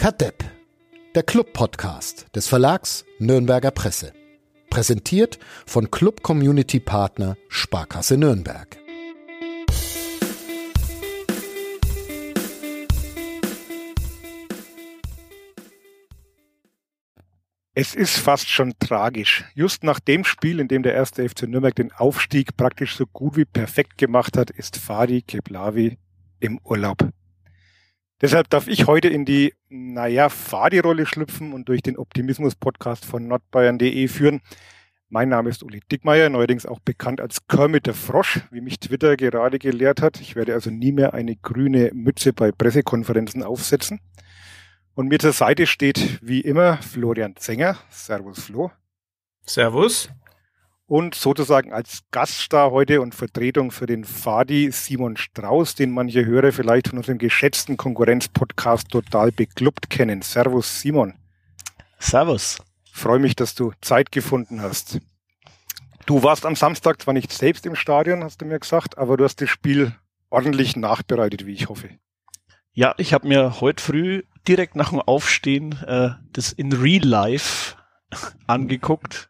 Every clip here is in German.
Kadepp, der Club-Podcast des Verlags Nürnberger Presse. Präsentiert von Club Community Partner Sparkasse Nürnberg. Es ist fast schon tragisch. Just nach dem Spiel, in dem der erste FC Nürnberg den Aufstieg praktisch so gut wie perfekt gemacht hat, ist Fadi Keblavi im Urlaub. Deshalb darf ich heute in die, naja, Fadi-Rolle schlüpfen und durch den Optimismus-Podcast von nordbayern.de führen. Mein Name ist Uli Dickmeier, neuerdings auch bekannt als Kermit der Frosch, wie mich Twitter gerade gelehrt hat. Ich werde also nie mehr eine grüne Mütze bei Pressekonferenzen aufsetzen. Und mir zur Seite steht wie immer Florian Zenger. Servus Flo. Servus. Und sozusagen als Gaststar heute und Vertretung für den Fadi Simon Strauß, den manche Hörer vielleicht von unserem geschätzten Konkurrenzpodcast total beklubbt kennen. Servus Simon. Servus. Freue mich, dass du Zeit gefunden hast. Du warst am Samstag zwar nicht selbst im Stadion, hast du mir gesagt, aber du hast das Spiel ordentlich nachbereitet, wie ich hoffe. Ja, ich habe mir heute früh direkt nach dem Aufstehen äh, das in Real Life angeguckt.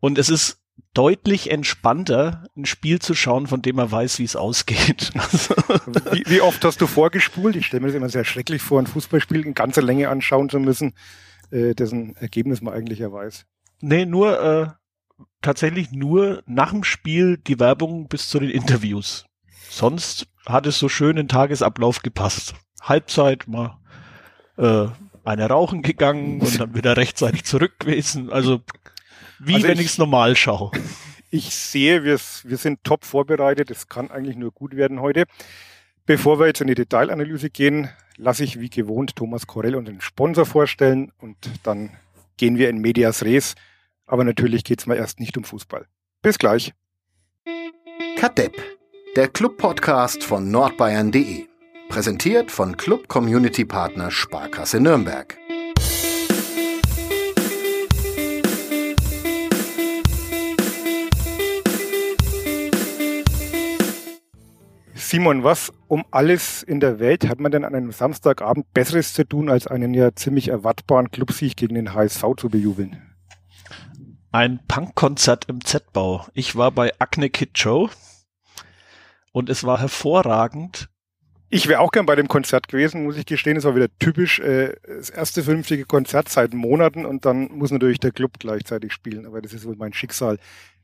Und es ist deutlich entspannter, ein Spiel zu schauen, von dem man weiß, wie es ausgeht. wie, wie, oft hast du vorgespult? Ich stelle mir das immer sehr schrecklich vor, ein Fußballspiel in ganzer Länge anschauen zu müssen, äh, dessen Ergebnis man eigentlich ja weiß. Nee, nur äh, tatsächlich nur nach dem Spiel die Werbung bis zu den Interviews. Sonst hat es so schön in Tagesablauf gepasst. Halbzeit mal äh, eine rauchen gegangen und dann wieder rechtzeitig zurück gewesen. Also wie also wenn ich es normal schaue. Ich sehe, wir, wir sind top vorbereitet. Es kann eigentlich nur gut werden heute. Bevor wir jetzt in die Detailanalyse gehen, lasse ich wie gewohnt Thomas Korell unseren Sponsor vorstellen und dann gehen wir in Medias Res. Aber natürlich geht es mal erst nicht um Fußball. Bis gleich. Kadepp, der Club-Podcast von nordbayern.de. Präsentiert von Club Community Partner Sparkasse Nürnberg. Simon, was um alles in der Welt hat man denn an einem Samstagabend Besseres zu tun, als einen ja ziemlich erwartbaren Clubsieg gegen den HSV zu bejubeln? Ein Punkkonzert im Z-Bau. Ich war bei Acne Kid Joe und es war hervorragend, ich wäre auch gern bei dem Konzert gewesen, muss ich gestehen. Es war wieder typisch äh, das erste vernünftige Konzert seit Monaten und dann muss natürlich der Club gleichzeitig spielen. Aber das ist wohl mein Schicksal.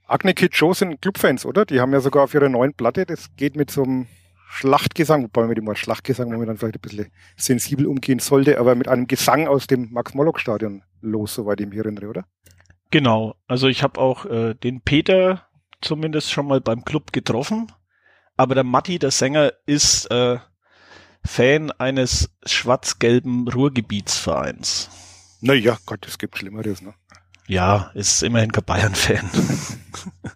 Agne Kid Joe sind Clubfans, oder? Die haben ja sogar auf ihrer neuen Platte, das geht mit so einem Schlachtgesang, wobei man mit dem Wort Schlachtgesang momentan vielleicht ein bisschen sensibel umgehen sollte, aber mit einem Gesang aus dem Max-Mollock-Stadion los, soweit ich mich erinnere, oder? Genau. Also ich habe auch äh, den Peter zumindest schon mal beim Club getroffen. Aber der Matti, der Sänger, ist äh, Fan eines schwarz-gelben Ruhrgebietsvereins. Naja, Gott, es gibt Schlimmeres, ne? Ja, ist immerhin kein Bayern-Fan.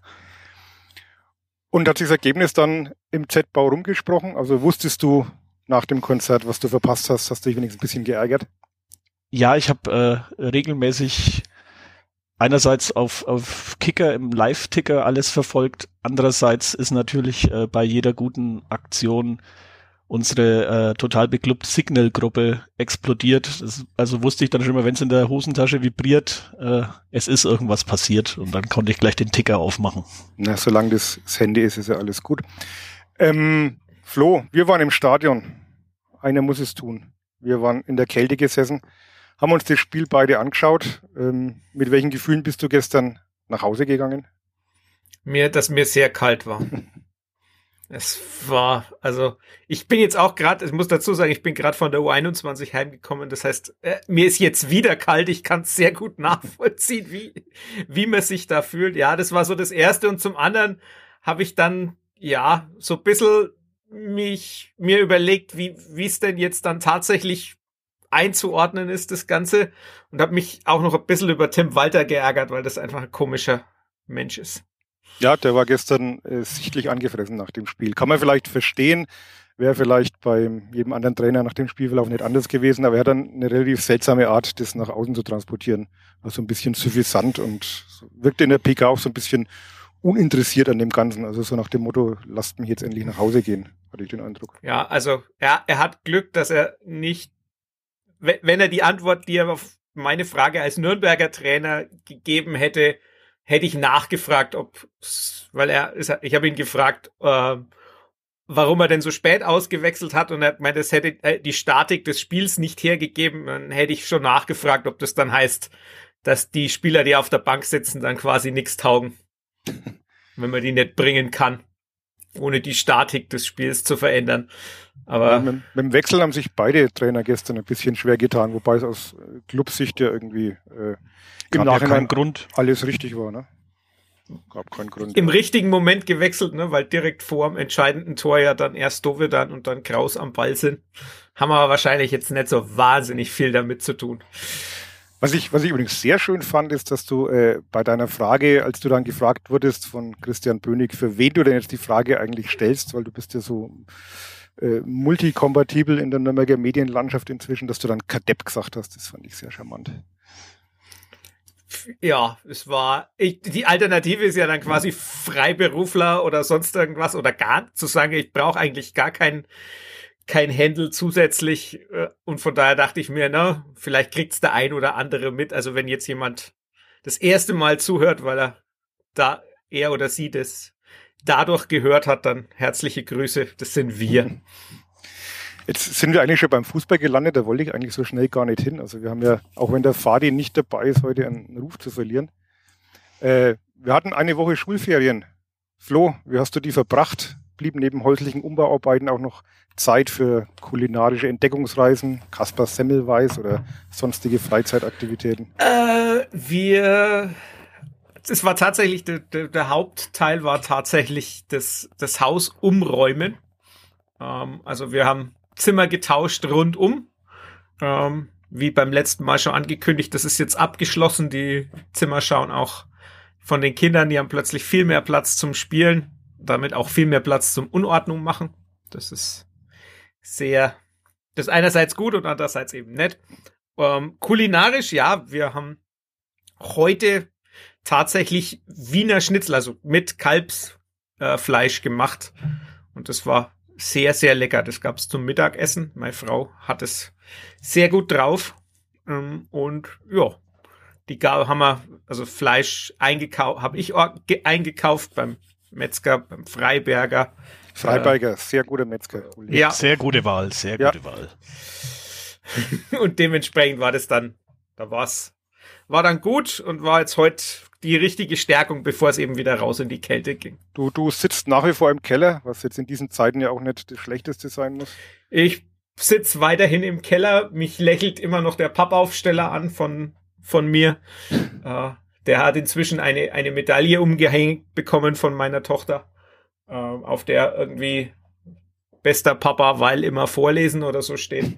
Und hat sich das Ergebnis dann im Z-Bau rumgesprochen? Also wusstest du nach dem Konzert, was du verpasst hast? Hast du dich wenigstens ein bisschen geärgert? Ja, ich habe äh, regelmäßig einerseits auf, auf Kicker im Live-Ticker alles verfolgt. Andererseits ist natürlich äh, bei jeder guten Aktion unsere äh, total beklubbt Signal-Gruppe explodiert. Das, also wusste ich dann schon immer, wenn es in der Hosentasche vibriert, äh, es ist irgendwas passiert und dann konnte ich gleich den Ticker aufmachen. Na, solange das, das Handy ist, ist ja alles gut. Ähm, Flo, wir waren im Stadion. Einer muss es tun. Wir waren in der Kälte gesessen, haben uns das Spiel beide angeschaut. Ähm, mit welchen Gefühlen bist du gestern nach Hause gegangen? Mir, dass mir sehr kalt war. Es war, also ich bin jetzt auch gerade, ich muss dazu sagen, ich bin gerade von der U21 heimgekommen. Das heißt, äh, mir ist jetzt wieder kalt. Ich kann es sehr gut nachvollziehen, wie, wie man sich da fühlt. Ja, das war so das Erste. Und zum anderen habe ich dann, ja, so ein bisschen mich, mir überlegt, wie wie es denn jetzt dann tatsächlich einzuordnen ist, das Ganze. Und habe mich auch noch ein bisschen über Tim Walter geärgert, weil das einfach ein komischer Mensch ist. Ja, der war gestern äh, sichtlich angefressen nach dem Spiel. Kann man vielleicht verstehen, wäre vielleicht bei jedem anderen Trainer nach dem Spielverlauf nicht anders gewesen, aber er hat dann eine relativ seltsame Art, das nach außen zu transportieren. Also ein bisschen suffisant und wirkte in der PK auch so ein bisschen uninteressiert an dem Ganzen. Also so nach dem Motto, lasst mich jetzt endlich nach Hause gehen, hatte ich den Eindruck. Ja, also er, er hat Glück, dass er nicht wenn er die Antwort, die er auf meine Frage als Nürnberger Trainer gegeben hätte, hätte ich nachgefragt, ob, weil er, ich habe ihn gefragt, äh, warum er denn so spät ausgewechselt hat und er hat meint, das hätte äh, die Statik des Spiels nicht hergegeben, dann hätte ich schon nachgefragt, ob das dann heißt, dass die Spieler, die auf der Bank sitzen, dann quasi nichts taugen, wenn man die nicht bringen kann, ohne die Statik des Spiels zu verändern. Aber ja, mit, mit, dem Wechsel haben sich beide Trainer gestern ein bisschen schwer getan, wobei es aus Clubsicht ja irgendwie äh, im Nachhinein Grund. alles richtig war. Ne? Gab keinen Grund. Im ja. richtigen Moment gewechselt, ne? weil direkt vor dem entscheidenden Tor ja dann erst Dovedan und dann Kraus am Ball sind. Haben aber wahrscheinlich jetzt nicht so wahnsinnig viel damit zu tun. Was ich, was ich übrigens sehr schön fand, ist, dass du äh, bei deiner Frage, als du dann gefragt wurdest von Christian Bönig, für wen du denn jetzt die Frage eigentlich stellst, weil du bist ja so äh, multikompatibel in der Nürnberger Medienlandschaft inzwischen, dass du dann Kadepp gesagt hast. Das fand ich sehr charmant. Ja, es war, ich, die Alternative ist ja dann quasi Freiberufler oder sonst irgendwas oder gar zu sagen, ich brauche eigentlich gar kein, kein Handle zusätzlich äh, und von daher dachte ich mir, na, vielleicht kriegt's der ein oder andere mit. Also wenn jetzt jemand das erste Mal zuhört, weil er da er oder sie das dadurch gehört hat, dann herzliche Grüße. Das sind wir. Jetzt sind wir eigentlich schon beim Fußball gelandet, da wollte ich eigentlich so schnell gar nicht hin. Also wir haben ja, auch wenn der Fadi nicht dabei ist, heute einen Ruf zu verlieren. Äh, wir hatten eine Woche Schulferien. Flo, wie hast du die verbracht? Blieb neben häuslichen Umbauarbeiten auch noch Zeit für kulinarische Entdeckungsreisen, Kaspar Semmelweis oder sonstige Freizeitaktivitäten? Äh, wir es war tatsächlich, der, der, der, Hauptteil war tatsächlich das, das Haus umräumen. Ähm, also wir haben Zimmer getauscht rundum. Ähm, wie beim letzten Mal schon angekündigt, das ist jetzt abgeschlossen. Die Zimmer schauen auch von den Kindern, die haben plötzlich viel mehr Platz zum Spielen, damit auch viel mehr Platz zum Unordnung machen. Das ist sehr, das ist einerseits gut und andererseits eben nett. Ähm, kulinarisch, ja, wir haben heute tatsächlich Wiener Schnitzel, also mit Kalbsfleisch äh, gemacht. Und das war sehr, sehr lecker. Das gab's zum Mittagessen. Meine Frau hat es sehr gut drauf. Ähm, und ja, die haben wir, also Fleisch eingekauft, habe ich eingekauft beim Metzger, beim Freiberger. Freiberger, äh, sehr guter Metzger. Ja. Sehr gute Wahl, sehr gute ja. Wahl. und dementsprechend war das dann, da war's, war dann gut und war jetzt heute die richtige Stärkung, bevor es eben wieder raus in die Kälte ging. Du, du sitzt nach wie vor im Keller, was jetzt in diesen Zeiten ja auch nicht das Schlechteste sein muss. Ich sitze weiterhin im Keller. Mich lächelt immer noch der Pappaufsteller an von, von mir. äh, der hat inzwischen eine, eine Medaille umgehängt bekommen von meiner Tochter, äh, auf der irgendwie bester Papa, weil immer vorlesen oder so steht.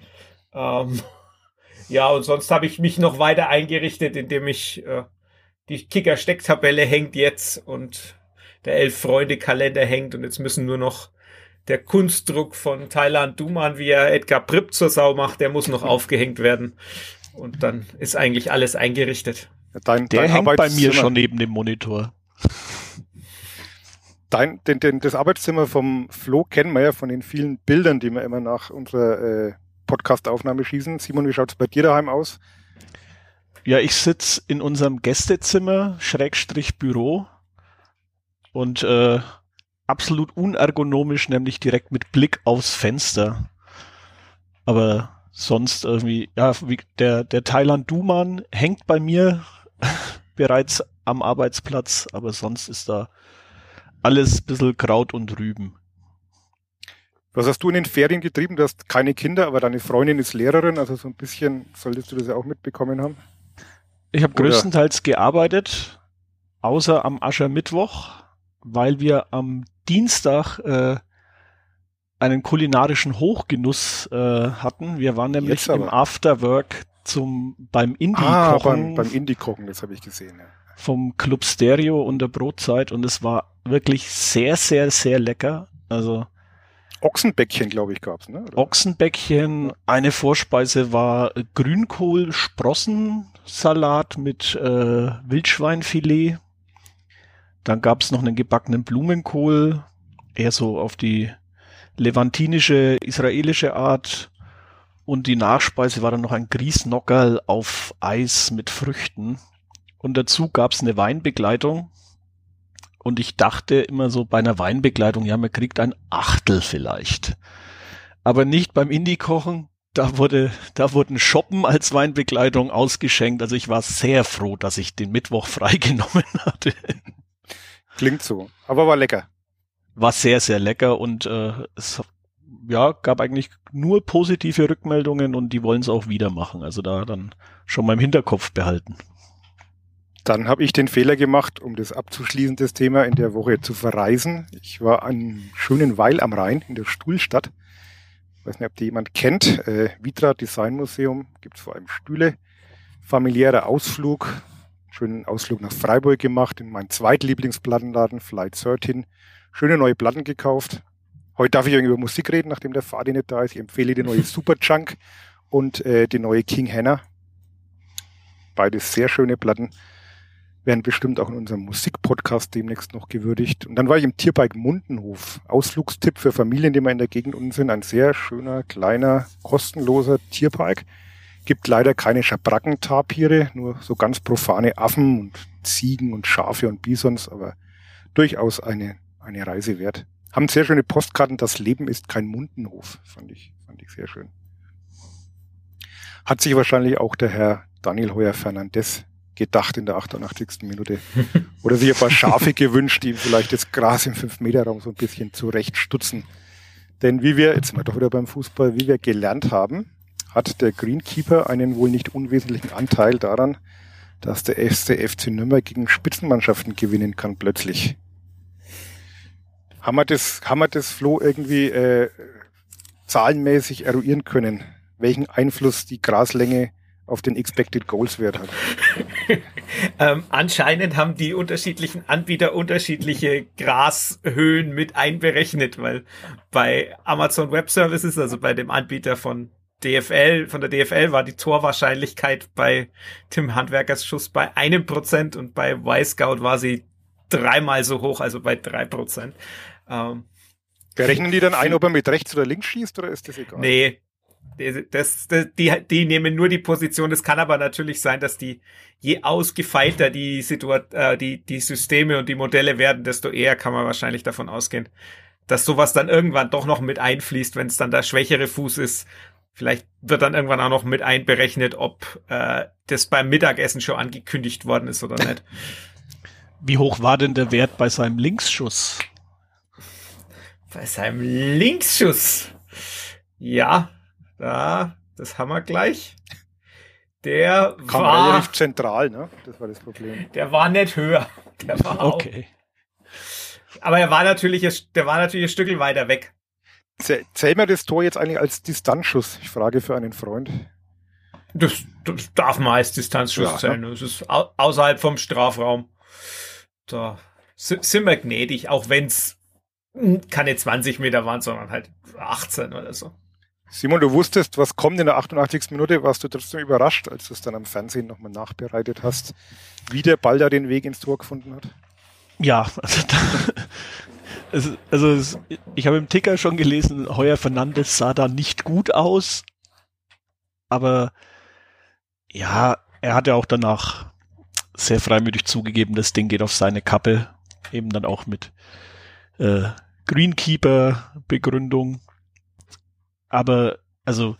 Ähm, ja, und sonst habe ich mich noch weiter eingerichtet, indem ich äh, die Kicker-Stecktabelle hängt jetzt und der Elf-Freunde-Kalender hängt und jetzt müssen nur noch der Kunstdruck von Thailand Duman, wie er Edgar Pripp zur Sau macht, der muss noch aufgehängt werden. Und dann ist eigentlich alles eingerichtet. Dein, der dein hängt bei mir schon neben dem Monitor. Dein, den, den, das Arbeitszimmer vom Flo kennen wir ja von den vielen Bildern, die wir immer nach unserer äh, Podcast-Aufnahme schießen. Simon, wie schaut es bei dir daheim aus? Ja, ich sitz in unserem Gästezimmer, Schrägstrich Büro und äh, absolut unergonomisch, nämlich direkt mit Blick aufs Fenster. Aber sonst irgendwie, ja, wie der, der Thailand Duman hängt bei mir bereits am Arbeitsplatz, aber sonst ist da alles ein bisschen Kraut und Rüben. Was hast du in den Ferien getrieben? Du hast keine Kinder, aber deine Freundin ist Lehrerin, also so ein bisschen solltest du das ja auch mitbekommen haben. Ich habe größtenteils gearbeitet, außer am Aschermittwoch, weil wir am Dienstag äh, einen kulinarischen Hochgenuss äh, hatten. Wir waren nämlich im Afterwork zum beim Indie-Kochen. Ah, beim, beim Indie-Kochen, das habe ich gesehen. Ja. Vom Club Stereo und der Brotzeit und es war wirklich sehr, sehr, sehr lecker. Also Ochsenbäckchen, glaube ich, gab's, ne? Oder? Ochsenbäckchen. Eine Vorspeise war Grünkohl-Sprossensalat mit äh, Wildschweinfilet. Dann gab's noch einen gebackenen Blumenkohl, eher so auf die levantinische, israelische Art. und die Nachspeise war dann noch ein Griesnockerl auf Eis mit Früchten. Und dazu gab's eine Weinbegleitung. Und ich dachte immer so bei einer Weinbegleitung, ja, man kriegt ein Achtel vielleicht. Aber nicht beim Indie-Kochen. Da wurde, da wurden Shoppen als Weinbegleitung ausgeschenkt. Also ich war sehr froh, dass ich den Mittwoch freigenommen hatte. Klingt so. Aber war lecker. War sehr, sehr lecker und äh, es ja, gab eigentlich nur positive Rückmeldungen und die wollen es auch wieder machen. Also da dann schon mal im Hinterkopf behalten. Dann habe ich den Fehler gemacht, um das abzuschließen, das Thema in der Woche zu verreisen. Ich war an schönen Weil am Rhein in der Stuhlstadt. Ich weiß nicht, ob die jemand kennt. Äh, Vitra Design Museum gibt es vor allem Stühle. Familiärer Ausflug. Schönen Ausflug nach Freiburg gemacht, in meinen zweitlieblingsplattenladen, Flight 13. Schöne neue Platten gekauft. Heute darf ich über Musik reden, nachdem der Fadi nicht da ist. Ich empfehle die neue Superchunk und äh, die neue King Hanna. Beides sehr schöne Platten werden bestimmt auch in unserem Musikpodcast demnächst noch gewürdigt. Und dann war ich im Tierpark Mundenhof. Ausflugstipp für Familien, die mal in der Gegend unten sind. Ein sehr schöner, kleiner, kostenloser Tierpark. Gibt leider keine Schabrackentapire, nur so ganz profane Affen und Ziegen und Schafe und Bisons, aber durchaus eine, eine Reise wert. Haben sehr schöne Postkarten. Das Leben ist kein Mundenhof. Fand ich, fand ich sehr schön. Hat sich wahrscheinlich auch der Herr Daniel Heuer Fernandez gedacht in der 88. Minute. Oder sich ein paar Schafe gewünscht, die ihm vielleicht das Gras im 5-Meter-Raum so ein bisschen zurechtstutzen. Denn wie wir, jetzt sind wir doch wieder beim Fußball, wie wir gelernt haben, hat der Greenkeeper einen wohl nicht unwesentlichen Anteil daran, dass der erste FC Nürnberg gegen Spitzenmannschaften gewinnen kann plötzlich. Haben wir das, haben wir das Flo irgendwie äh, zahlenmäßig eruieren können, welchen Einfluss die Graslänge auf den Expected Goals Wert hat. ähm, anscheinend haben die unterschiedlichen Anbieter unterschiedliche Grashöhen mit einberechnet, weil bei Amazon Web Services, also bei dem Anbieter von DFL, von der DFL war die Torwahrscheinlichkeit bei Tim Handwerkers Schuss bei einem Prozent und bei Y-Scout war sie dreimal so hoch, also bei drei Prozent. Ähm, Berechnen die dann ein, ob er mit rechts oder links schießt oder ist das egal? Nee, das, das, die, die nehmen nur die Position. Es kann aber natürlich sein, dass die, je ausgefeilter die, Situation, äh, die, die Systeme und die Modelle werden, desto eher kann man wahrscheinlich davon ausgehen, dass sowas dann irgendwann doch noch mit einfließt, wenn es dann der schwächere Fuß ist. Vielleicht wird dann irgendwann auch noch mit einberechnet, ob äh, das beim Mittagessen schon angekündigt worden ist oder nicht. Wie hoch war denn der Wert bei seinem Linksschuss? Bei seinem Linksschuss? Ja, da, das haben wir gleich. Der Kam war relativ zentral, ne? Das war das Problem. Der war nicht höher. Der war auch. Okay. Aber er war natürlich, der war natürlich ein Stückel weiter weg. Zählen wir das Tor jetzt eigentlich als Distanzschuss? Ich frage für einen Freund. Das, das darf man als Distanzschuss Ja, zählen. Das ist au außerhalb vom Strafraum. Da si- sind wir gnädig, auch wenn es keine 20 Meter waren, sondern halt 18 oder so. Simon, du wusstest, was kommt in der 88. Minute, warst du trotzdem überrascht, als du es dann am Fernsehen nochmal nachbereitet hast, wie der Ball da den Weg ins Tor gefunden hat? Ja, also, da, es, also es, ich habe im Ticker schon gelesen, Heuer Fernandes sah da nicht gut aus, aber ja, er hat ja auch danach sehr freimütig zugegeben, das Ding geht auf seine Kappe, eben dann auch mit äh, Greenkeeper-Begründung. Aber also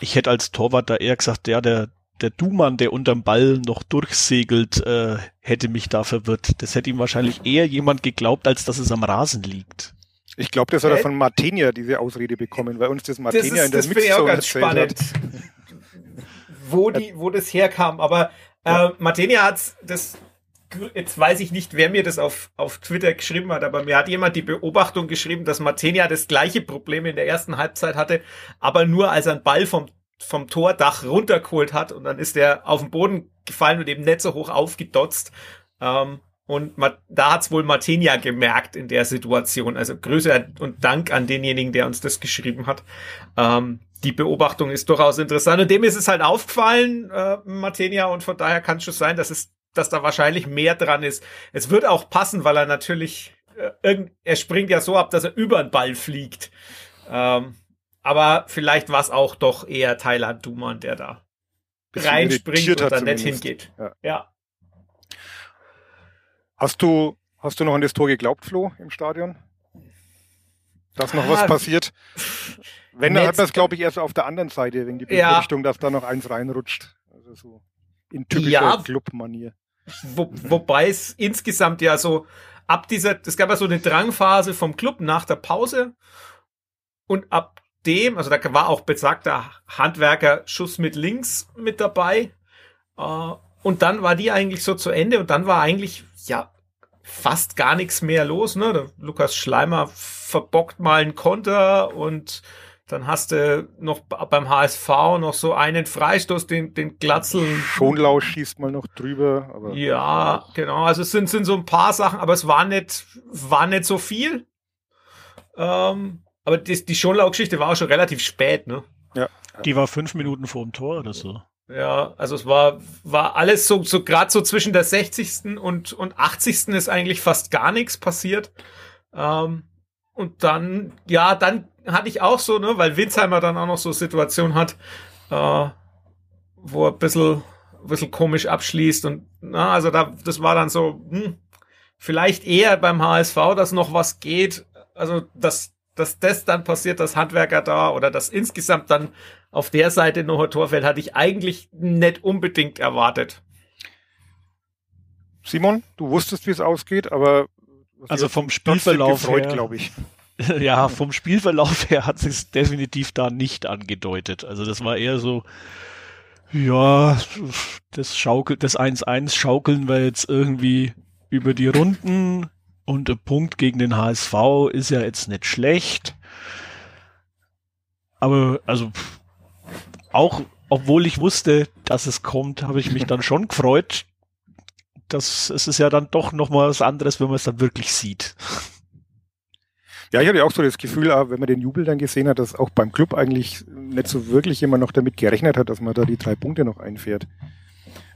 ich hätte als Torwart da eher gesagt, ja, der der Dumann, der unterm Ball noch durchsegelt, äh, hätte mich da verwirrt. Das hätte ihm wahrscheinlich eher jemand geglaubt, als dass es am Rasen liegt. Ich glaube, das hat er von Martenia diese Ausrede bekommen, weil uns das ist, in der das ich auch Mixzone ganz erzählt spannend, hat. wo, die, wo das herkam. Aber äh, Martenia hat das, jetzt weiß ich nicht, wer mir das auf, auf Twitter geschrieben hat, aber mir hat jemand die Beobachtung geschrieben, dass Martenia das gleiche Problem in der ersten Halbzeit hatte, aber nur als er einen Ball vom, vom Tordach runtergeholt hat und dann ist er auf den Boden gefallen und eben nicht so hoch aufgedotzt. Ähm, und da hat's wohl Martenia gemerkt in der Situation. Also Grüße und Dank an denjenigen, der uns das geschrieben hat. Ähm, die Beobachtung ist durchaus interessant. Und dem ist es halt aufgefallen, äh, Martenia, und von daher kann es schon sein, dass es, dass da wahrscheinlich mehr dran ist. Es wird auch passen, weil er natürlich, äh, er springt ja so ab, dass er über den Ball fliegt. Ähm, aber vielleicht war es auch doch eher Thailand Duman, der da reinspringt und dann nicht hingeht. Ja. ja. Hast du, hast du noch an das Tor geglaubt, Flo, im Stadion? Dass noch ah, was passiert? Wenn, dann hat man es, glaube ich, erst auf der anderen Seite, wegen die Befürchtung, ja. dass da noch eins reinrutscht. Also so in typischer ja, Club-Manier. Wo, wobei es insgesamt ja so ab dieser, es gab ja so eine Drangphase vom Club nach der Pause und ab dem, also da war auch besagter Handwerker Schuss mit links mit dabei. Äh, und dann war die eigentlich so zu Ende und dann war eigentlich, ja, fast gar nichts mehr los. Ne? Der Lukas Schleimer verbockt mal einen Konter und dann hast du noch beim HSV noch so einen Freistoß, den, den Glatzel. Schonlau schießt mal noch drüber. Aber ja, genau. Also es sind, sind so ein paar Sachen, aber es war nicht, war nicht so viel. Ähm, aber die, die Schonlau-Geschichte war auch schon relativ spät, ne? Ja. Die war fünf Minuten vor dem Tor oder so. Ja, also es war, war alles so, so gerade so zwischen der 60. und, und 80. ist eigentlich fast gar nichts passiert. Ähm, und dann, ja, dann hatte ich auch so, ne, weil Winsheimer dann auch noch so Situation hat, äh, wo er ein bisschen, ein bisschen komisch abschließt und, na, also da, das war dann so, hm, vielleicht eher beim HSV, dass noch was geht, also, dass, dass das dann passiert, dass Handwerker da oder dass insgesamt dann auf der Seite noch ein Tor fällt, hatte ich eigentlich nicht unbedingt erwartet. Simon, du wusstest, wie es ausgeht, aber also vom Spielverlauf gefreut, her, glaube ich. Ja, vom Spielverlauf her hat sich definitiv da nicht angedeutet. Also das war eher so, ja, das schaukelt, das 1-1 schaukeln wir jetzt irgendwie über die Runden und ein Punkt gegen den HSV ist ja jetzt nicht schlecht. Aber also auch obwohl ich wusste, dass es kommt, habe ich mich dann schon gefreut. Das es ist ja dann doch noch mal was anderes, wenn man es dann wirklich sieht. Ja, ich hatte auch so das Gefühl, wenn man den Jubel dann gesehen hat, dass auch beim Club eigentlich nicht so wirklich jemand noch damit gerechnet hat, dass man da die drei Punkte noch einfährt.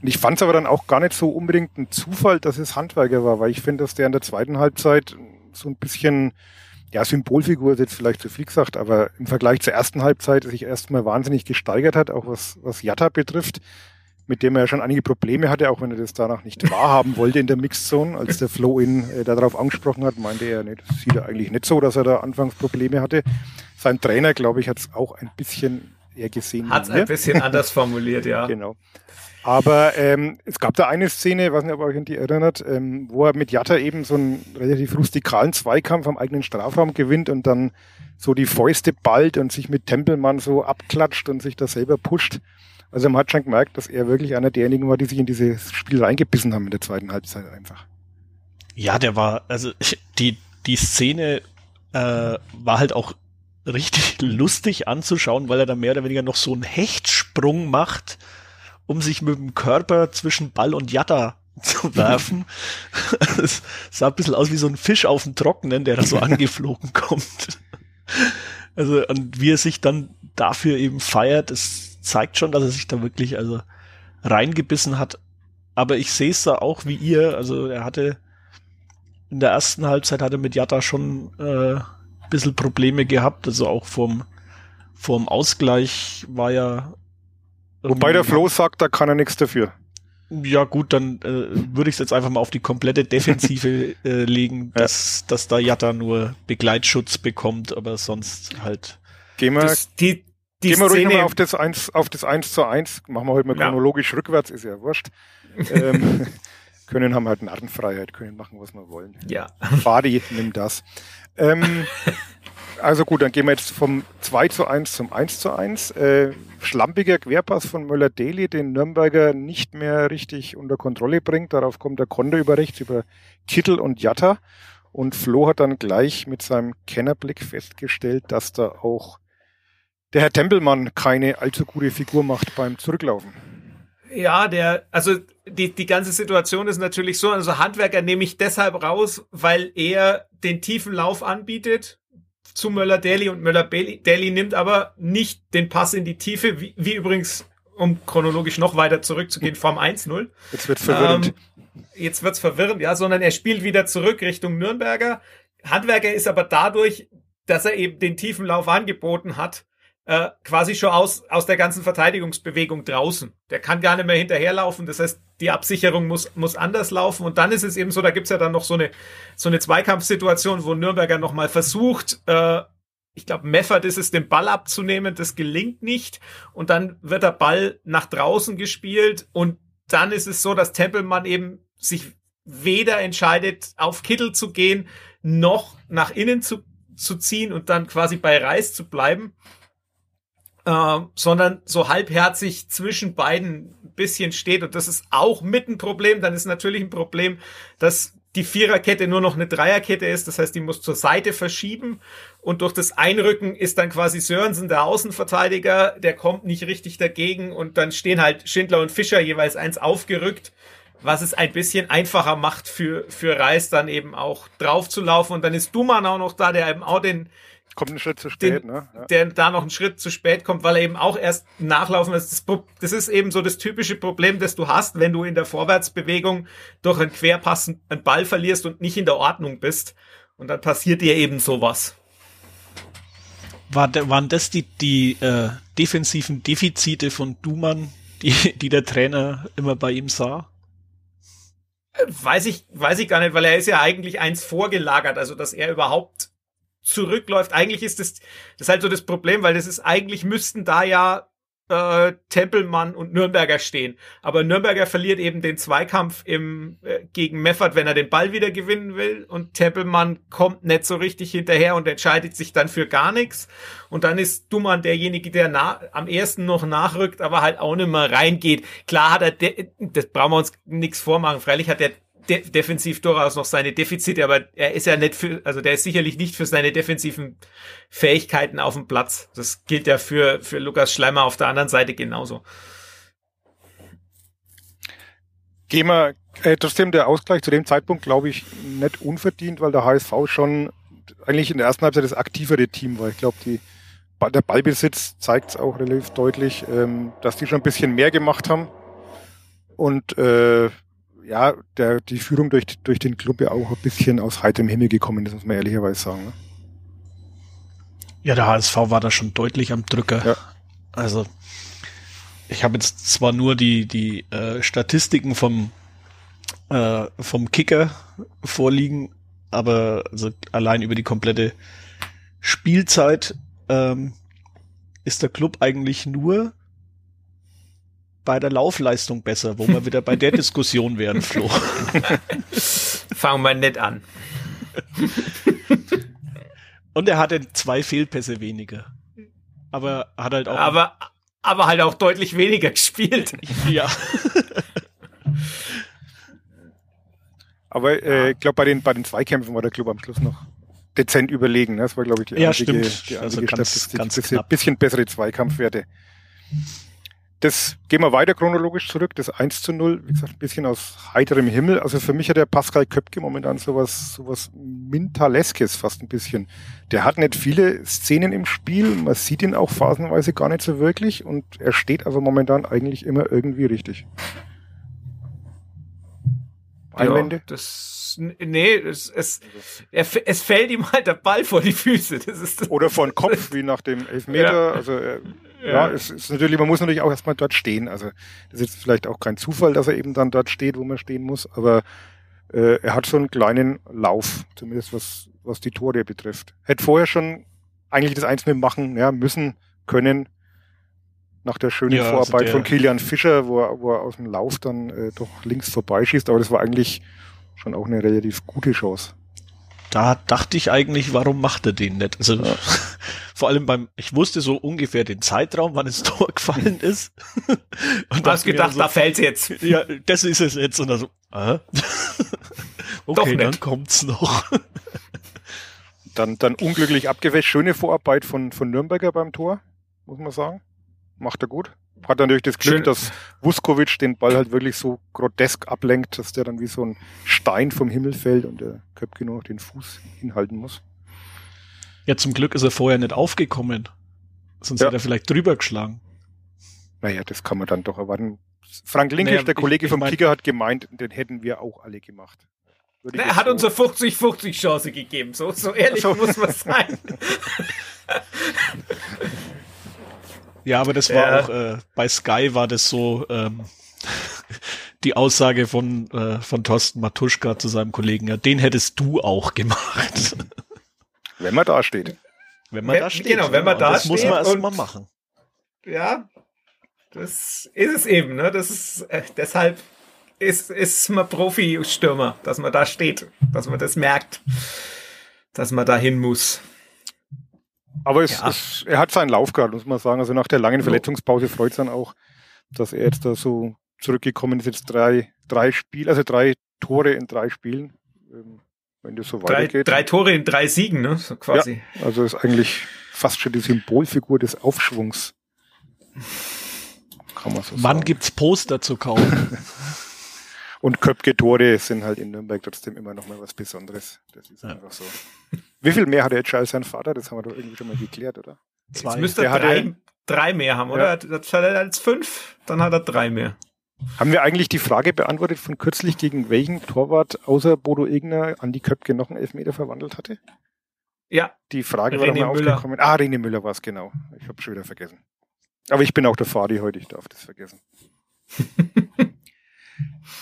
Und ich fand es aber dann auch gar nicht so unbedingt ein Zufall, dass es Handwerker war, weil ich finde, dass der in der zweiten Halbzeit so ein bisschen, ja, Symbolfigur ist jetzt vielleicht zu viel gesagt, aber im Vergleich zur ersten Halbzeit sich erstmal wahnsinnig gesteigert hat, auch was, was Jatta betrifft, mit dem er ja schon einige Probleme hatte, auch wenn er das danach nicht wahrhaben wollte in der Mixzone. Als der Flo ihn äh, darauf angesprochen hat, meinte er, nee, das sieht er eigentlich nicht so, dass er da anfangs Probleme hatte. Sein Trainer, glaube ich, hat es auch ein bisschen eher gesehen. Hat es ein bisschen anders formuliert, ja. Genau. Aber ähm, es gab da eine Szene, weiß nicht, ob ihr euch an die erinnert, ähm, wo er mit Jatta eben so einen relativ rustikalen Zweikampf am eigenen Strafraum gewinnt und dann so die Fäuste ballt und sich mit Tempelmann so abklatscht und sich da selber pusht. Also man hat schon gemerkt, dass er wirklich einer derjenigen war, die sich in dieses Spiel reingebissen haben in der zweiten Halbzeit einfach. Ja, der war, also die, die Szene äh, war halt auch richtig lustig anzuschauen, weil er da mehr oder weniger noch so einen Hechtsprung macht um sich mit dem Körper zwischen Ball und Jatta zu werfen. Es sah ein bisschen aus wie so ein Fisch auf dem Trockenen, der da so angeflogen kommt. Also, und wie er sich dann dafür eben feiert, es zeigt schon, dass er sich da wirklich also reingebissen hat. Aber ich sehe es da auch wie ihr. Also er hatte in der ersten Halbzeit hatte mit Jatta schon äh, ein bisschen Probleme gehabt. Also auch vom, vom Ausgleich war ja Wobei der Flo sagt, da kann er nichts dafür. Ja gut, dann äh, würde ich es jetzt einfach mal auf die komplette Defensive äh, legen, dass, ja. dass da Jatta nur Begleitschutz bekommt, aber sonst halt. Gehen wir, das, die, die gehen wir ruhig mal auf das 1, auf das 1 zu 1. Machen wir heute mal chronologisch ja. rückwärts, ist ja wurscht. ähm, können haben halt Narrenfreiheit, können machen, was wir wollen. Ja. Fadi, nimm das. Ähm, also gut, dann gehen wir jetzt vom 2 zu 1 zum 1 zu 1. Äh, schlampiger Querpass von Möller-Daly, den Nürnberger nicht mehr richtig unter Kontrolle bringt. Darauf kommt der Konter über rechts, über Kittel und Jatta. Und Flo hat dann gleich mit seinem Kennerblick festgestellt, dass da auch der Herr Tempelmann keine allzu gute Figur macht beim Zurücklaufen. Ja, der, also die, die ganze Situation ist natürlich so, also Handwerker nehme ich deshalb raus, weil er den tiefen Lauf anbietet zu Möller-Daly und Möller-Daly nimmt aber nicht den Pass in die Tiefe, wie, wie übrigens, um chronologisch noch weiter zurückzugehen, vom 1-0. Jetzt wird's verwirrend. Ähm, jetzt wird's verwirrend, ja, sondern er spielt wieder zurück Richtung Nürnberger. Handwerker ist aber dadurch, dass er eben den tiefen Lauf angeboten hat, äh, quasi schon aus, aus der ganzen Verteidigungsbewegung draußen. Der kann gar nicht mehr hinterherlaufen. Das heißt, die Absicherung muss, muss anders laufen. Und dann ist es eben so, da gibt's ja dann noch so eine, so eine Zweikampfsituation, wo Nürnberger nochmal versucht, äh, ich glaube, Meffert ist es, den Ball abzunehmen. Das gelingt nicht. Und dann wird der Ball nach draußen gespielt. Und dann ist es so, dass Tempelmann eben sich weder entscheidet, auf Kittel zu gehen, noch nach innen zu, zu ziehen und dann quasi bei Reis zu bleiben äh, sondern so halbherzig zwischen beiden bisschen steht. Und das ist auch mit ein Problem. Dann ist natürlich ein Problem, dass die Viererkette nur noch eine Dreierkette ist. Das heißt, die muss zur Seite verschieben. Und durch das Einrücken ist dann quasi Sörensen der Außenverteidiger. Der kommt nicht richtig dagegen. Und dann stehen halt Schindler und Fischer jeweils eins aufgerückt, was es ein bisschen einfacher macht für, für Reis dann eben auch drauf zu laufen. Und dann ist Duman auch noch da, der eben auch den, Kommt einen Schritt zu spät, den, ne? Ja. der da noch einen Schritt zu spät kommt, weil er eben auch erst nachlaufen ist. Das, ist eben so das typische Problem, das du hast, wenn du in der Vorwärtsbewegung durch einen Querpass einen Ball verlierst und nicht in der Ordnung bist. Und dann passiert dir eben sowas. War, de- waren das die, die äh, defensiven Defizite von Dumann, die, die der Trainer immer bei ihm sah? Äh, Weiß ich, weiß ich gar nicht, weil er ist ja eigentlich eins vorgelagert, also dass er überhaupt zurückläuft. Eigentlich ist das, das ist halt so das Problem, weil das ist eigentlich müssten da ja äh, Tempelmann und Nürnberger stehen. Aber Nürnberger verliert eben den Zweikampf im, äh, gegen Meffert, wenn er den Ball wieder gewinnen will. Und Tempelmann kommt nicht so richtig hinterher und entscheidet sich dann für gar nichts. Und dann ist Dumann derjenige, der na, am ersten noch nachrückt, aber halt auch nicht mehr reingeht. Klar hat er, das brauchen wir uns nichts vormachen. Freilich hat er de defensiv durchaus noch seine Defizite, aber er ist ja nicht für, also der ist sicherlich nicht für seine defensiven Fähigkeiten auf dem Platz. Das gilt ja für, für Lukas Schleimer auf der anderen Seite genauso. Gehen wir äh, trotzdem der Ausgleich zu dem Zeitpunkt, glaube ich, nicht unverdient, weil der HSV schon eigentlich in der ersten Halbzeit das aktivere Team war. Ich glaube, die der Ballbesitz zeigt es auch relativ deutlich, ähm, dass die schon ein bisschen mehr gemacht haben. Und äh, ja, der, die Führung durch, durch den Club ja auch ein bisschen aus heiterem Himmel gekommen ist, muss man ehrlicherweise sagen. Ne? Ja, der HSV war da schon deutlich am Drücker. Ja. Also, ich habe jetzt zwar nur die, die äh, Statistiken vom, äh, vom Kicker vorliegen, aber also allein über die komplette Spielzeit ähm, ist der Club eigentlich nur bei der Laufleistung besser, wo wir wieder bei der Diskussion wären, Flo. Fangen wir nett an. Und er hatte zwei Fehlpässe weniger. Aber hat halt auch. Aber, aber halt auch deutlich weniger gespielt. ja. Aber äh, ich glaube, bei den, bei den Zweikämpfen war der Club am Schluss noch dezent überlegen. Ne? Das war, glaube ich, die Ja, einzige, stimmt. die Also einzige ganz- Statistik. ganz bisschen, knapp. bisschen bessere Zweikampfwerte. Das gehen wir weiter chronologisch zurück. Das 1 zu 0, wie gesagt, ein bisschen aus heiterem Himmel. Also für mich hat der Pascal Köpke momentan sowas, sowas Mintaleskes fast ein bisschen. Der hat nicht viele Szenen im Spiel. Man sieht ihn auch phasenweise gar nicht so wirklich und er steht also momentan eigentlich immer irgendwie richtig. Einwände? Ja, das, nee, es, es, er, es fällt ihm halt der Ball vor die Füße. Das ist das. Oder vor den Kopf, wie nach dem Elfmeter. Ja. Also äh, ja, Ja. es ist natürlich, man muss natürlich auch erstmal dort stehen. Also das ist jetzt vielleicht auch kein Zufall, dass er eben dann dort steht, wo man stehen muss, aber äh, er hat so einen kleinen Lauf, zumindest was, was die Tore betrifft. Hätte vorher schon eigentlich das Einzelne machen ja, müssen, können, nach der schönen Ja, also Vorarbeit der- von Kilian Fischer, wo er, wo er aus dem Lauf dann äh, doch links vorbeischießt, aber das war eigentlich schon auch eine relativ gute Chance. Da dachte ich eigentlich, warum macht er den nicht? Also Ja. vor allem beim, ich wusste so ungefähr den Zeitraum, wann das Tor gefallen ist. Und Du hast gedacht, so, da fällt's jetzt. ja, das ist es jetzt. Und dann so, äh? okay, nicht. dann kommt's noch. Dann, dann unglücklich abgewäscht. Schöne Vorarbeit von, von Nürnberger beim Tor, muss man sagen. Macht er gut. Hat natürlich das Glück, Schön. dass Vuskovic den Ball halt wirklich so grotesk ablenkt, dass der dann wie so ein Stein vom Himmel fällt und der Köpke nur noch den Fuß hinhalten muss. Ja, zum Glück ist er vorher nicht aufgekommen. Sonst Ja. hätte er vielleicht drüber geschlagen. Naja, das kann man dann doch erwarten. Frank Linkisch, Naja, der Kollege ich- ich vom mein- Kicker, hat gemeint, den hätten wir auch alle gemacht. Er hat uns eine 50-50 Chance gegeben. So, so ehrlich so. muss man sein. Ja, aber das war auch, äh, bei Sky war das so, ähm, die Aussage von, äh, von Thorsten Matuschka zu seinem Kollegen, ja, den hättest du auch gemacht. Wenn man da steht. Wenn man Wenn- da steht. genau, wenn man Und da das muss steht man erst und- mal machen. Ja, das ist es eben, ne? Das ist, äh, deshalb ist, ist man Profi-Stürmer, dass man da steht, dass man das merkt, dass man da hin muss. Aber es, Ja. es, er hat seinen Lauf gehabt, muss man sagen. Also nach der langen Verletzungspause freut es dann auch, dass er jetzt da so zurückgekommen ist. Jetzt drei, drei Spiele, also drei Tore in drei Spielen. Ähm, wenn das so Drei, weitergeht. drei Tore in drei Siegen, ne? So quasi. Also ist eigentlich fast schon die Symbolfigur des Aufschwungs. Kann man so Wann sagen. gibt's Poster zu kaufen? Und Köpke-Tore sind halt in Nürnberg trotzdem immer noch mal was Besonderes. Das ist Ja. einfach so. Wie viel mehr hat er jetzt als sein Vater? Das haben wir doch irgendwie schon mal geklärt, oder? Jetzt müsste Der er drei, drei mehr haben, oder? Jetzt hat er jetzt fünf, dann hat er drei mehr. Haben wir eigentlich die Frage beantwortet von kürzlich, gegen welchen Torwart außer Bodo Egner Andi Köpke noch einen Elfmeter verwandelt hatte? Ja, Die Frage war René noch mal Müller. aufgekommen. Ah, René Müller war es, genau. Ich habe schon wieder vergessen. Aber ich bin auch der Fadi heute, ich darf das vergessen.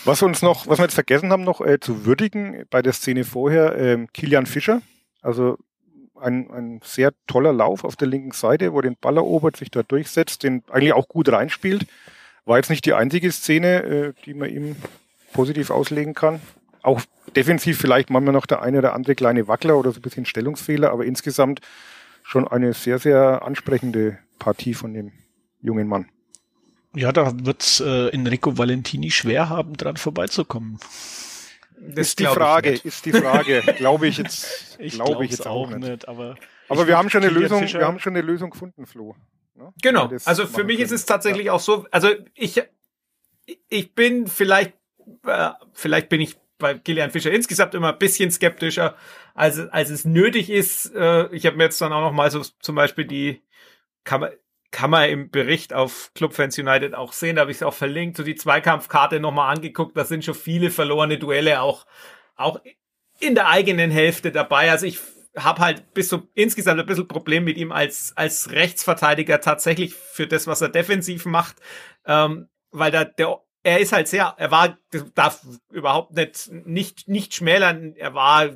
was wir uns noch, was wir jetzt vergessen haben, noch äh, zu würdigen bei der Szene vorher, ähm, Kilian Fischer. Also ein, ein sehr toller Lauf auf der linken Seite, wo den Ball erobert, sich da durchsetzt, den eigentlich auch gut reinspielt. War jetzt nicht die einzige Szene, äh, die man ihm positiv auslegen kann. Auch defensiv vielleicht manchmal noch der eine oder andere kleine Wackler oder so ein bisschen Stellungsfehler, aber insgesamt schon eine sehr, sehr ansprechende Partie von dem jungen Mann. Ja, da wird's äh, Enrico Valentini schwer haben, dran vorbeizukommen. Das ist die Frage, nicht. ist die Frage. glaube ich jetzt, Ich glaube ich jetzt auch nicht. aber Aber Ich wir haben schon eine Lösung, Fischer- wir haben schon eine Lösung gefunden, Flo. Ne? Genau. Also für mich ist können. es tatsächlich auch so, also ich, ich bin vielleicht, äh, vielleicht bin ich bei Kilian Fischer insgesamt immer ein bisschen skeptischer, als, als es nötig ist. Äh, ich habe mir jetzt dann auch noch mal so zum Beispiel die, kann man, kann man im Bericht auf Clubfans United auch sehen, da habe ich es auch verlinkt, so die Zweikampfkarte nochmal angeguckt, da sind schon viele verlorene Duelle auch, auch in der eigenen Hälfte dabei. Also ich habe halt bis so insgesamt ein bisschen Problem mit ihm als, als Rechtsverteidiger tatsächlich für das, was er defensiv macht, ähm, weil da der er ist halt sehr, er war, darf überhaupt nicht, nicht, nicht schmälern, er war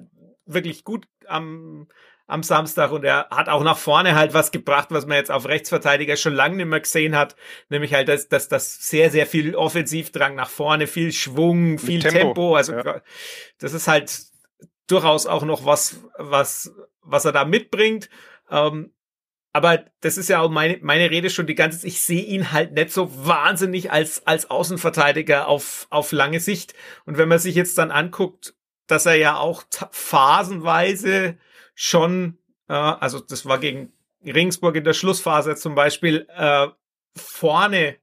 wirklich gut am, am Samstag und er hat auch nach vorne halt was gebracht, was man jetzt auf Rechtsverteidiger schon lange nicht mehr gesehen hat, nämlich halt, dass, dass das sehr, sehr viel Offensivdrang nach vorne, viel Schwung, viel Tempo, Tempo, also ja. das ist halt durchaus auch noch was, was, was er da mitbringt. Ähm, aber das ist ja auch meine, meine Rede schon die ganze Zeit. Ich sehe ihn halt nicht so wahnsinnig als, als Außenverteidiger auf, auf lange Sicht. Und wenn man sich jetzt dann anguckt, dass er ja auch phasenweise schon, äh, also das war gegen Regensburg in der Schlussphase zum Beispiel, äh, vorne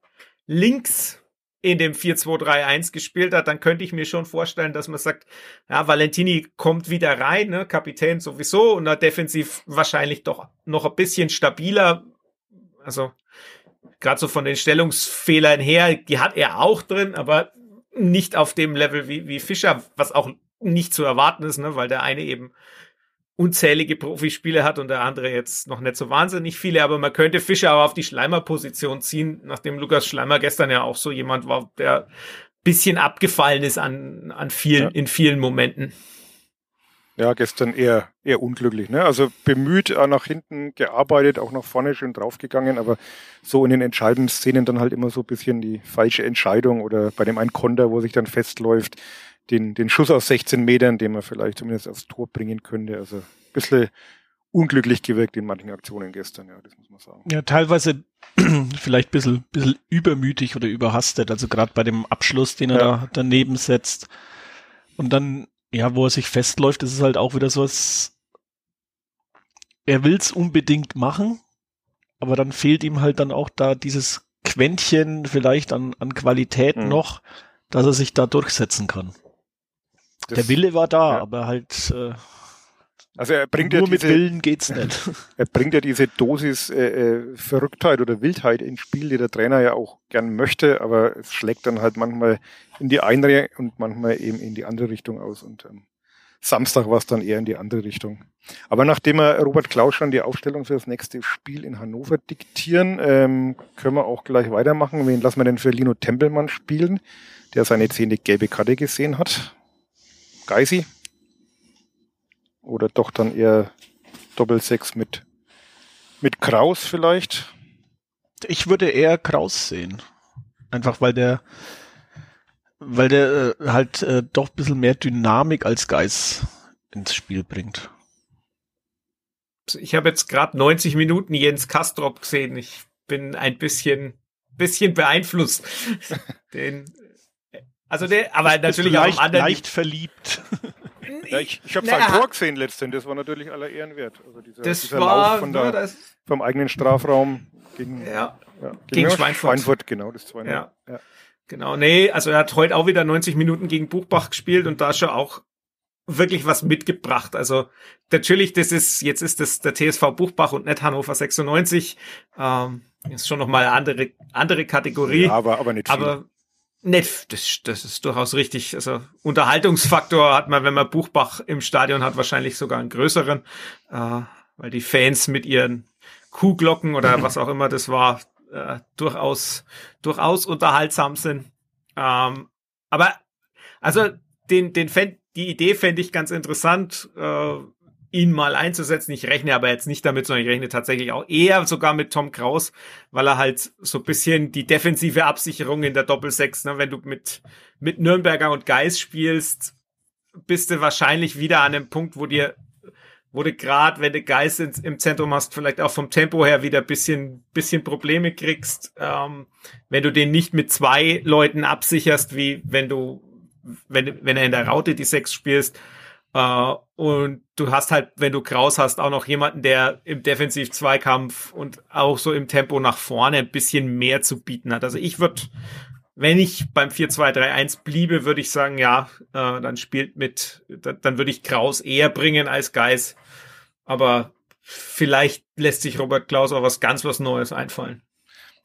links in dem 4-2-3-1 gespielt hat, dann könnte ich mir schon vorstellen, dass man sagt, ja, Valentini kommt wieder rein, ne, Kapitän sowieso und da defensiv wahrscheinlich doch noch ein bisschen stabiler. Also gerade so von den Stellungsfehlern her, die hat er auch drin, aber nicht auf dem Level wie, wie Fischer, was auch nicht zu erwarten ist, ne, weil der eine eben unzählige Profispiele hat und der andere jetzt noch nicht so wahnsinnig viele, aber man könnte Fischer aber auf die Schleimer-Position ziehen, nachdem Lukas Schleimer gestern ja auch so jemand war, der bisschen abgefallen ist an, an vielen, Ja. in vielen Momenten. Ja, gestern eher, eher unglücklich. Ne? Also bemüht, nach hinten gearbeitet, auch nach vorne schön draufgegangen, aber so in den entscheidenden Szenen dann halt immer so ein bisschen die falsche Entscheidung oder bei dem einen Konter, wo sich dann festläuft, den, den Schuss aus 16 Metern, den man vielleicht zumindest aufs Tor bringen könnte. Also ein bisschen unglücklich gewirkt in manchen Aktionen gestern, ja, das muss man sagen. Ja, teilweise vielleicht ein bisschen, bisschen übermütig oder überhastet, also gerade bei dem Abschluss, den er Ja. da daneben setzt. Und dann, ja, wo er sich festläuft, ist es halt auch wieder so, als er will's unbedingt machen, aber dann fehlt ihm halt dann auch da dieses Quäntchen vielleicht an, an Qualität Mhm. noch, dass er sich da durchsetzen kann. Das, Der Wille war da, ja. aber halt äh, also er bringt nur ja mit diese, Willen geht's nicht. er bringt ja diese Dosis äh, äh, Verrücktheit oder Wildheit ins Spiel, die der Trainer ja auch gern möchte, aber es schlägt dann halt manchmal in die eine und manchmal eben in die andere Richtung aus. Und ähm, Samstag war es dann eher in die andere Richtung. Aber nachdem wir Robert Klaus schon die Aufstellung für das nächste Spiel in Hannover diktieren, ähm, können wir auch gleich weitermachen. Wen lassen wir denn für Lino Tempelmann spielen, der seine zehnte gelbe Karte gesehen hat? Geisi? Oder doch dann eher Doppelsechs mit, mit Kraus vielleicht? Ich würde eher Kraus sehen. Einfach weil der, weil der äh, halt äh, doch ein bisschen mehr Dynamik als Geis ins Spiel bringt. Ich habe jetzt gerade 90 Minuten Jens Kastrop gesehen. Ich bin ein bisschen, bisschen beeinflusst. Den, also der, aber natürlich leicht, auch anderen, leicht verliebt. Ja, ich ich habe Naja. sein Tor gesehen letztendlich, das war natürlich aller Ehren wert. Also dieser, das dieser war, Lauf von der, das, vom eigenen Strafraum gegen, ja, ja, gegen ja, Schweinfurt. Schweinfurt, genau, das 2 Ja. ja. Genau, nee, also er hat heute auch wieder 90 Minuten gegen Buchbach gespielt und da schon auch wirklich was mitgebracht. Also natürlich, das ist, jetzt ist das der TSV Buchbach und nicht Hannover 96. Ähm, ist schon nochmal eine andere, andere Kategorie. Ja, aber, aber nicht viel. aber nicht, das, das ist durchaus richtig. Also Unterhaltungsfaktor hat man, wenn man Buchbach im Stadion hat, wahrscheinlich sogar einen größeren, äh, weil die Fans mit ihren Kuhglocken oder was auch immer das war, äh, durchaus, durchaus unterhaltsam sind. Ähm, aber also den, den Fan, die Idee fände ich ganz interessant, äh, ihn mal einzusetzen. Ich rechne aber jetzt nicht damit, sondern ich rechne tatsächlich auch eher sogar mit Tom Kraus, weil er halt so bisschen die defensive Absicherung in der Doppelsechs, ne, wenn du mit, mit Nürnberger und Geis spielst, bist du wahrscheinlich wieder an einem Punkt, wo dir, wo du gerade, wenn du Geis im Zentrum hast, vielleicht auch vom Tempo her wieder bisschen, bisschen Probleme kriegst, ähm, wenn du den nicht mit zwei Leuten absicherst, wie wenn du, wenn, wenn er in der Raute die Sechs spielst, äh, und du hast halt, wenn du Kraus hast, auch noch jemanden, der im Defensiv-Zweikampf und auch so im Tempo nach vorne ein bisschen mehr zu bieten hat. Also ich würde, wenn ich beim 4-2-3-1 bliebe, würde ich sagen, ja, äh, dann spielt mit, da, dann würde ich Kraus eher bringen als Geis. Aber vielleicht lässt sich Robert Klaus auch was ganz was Neues einfallen.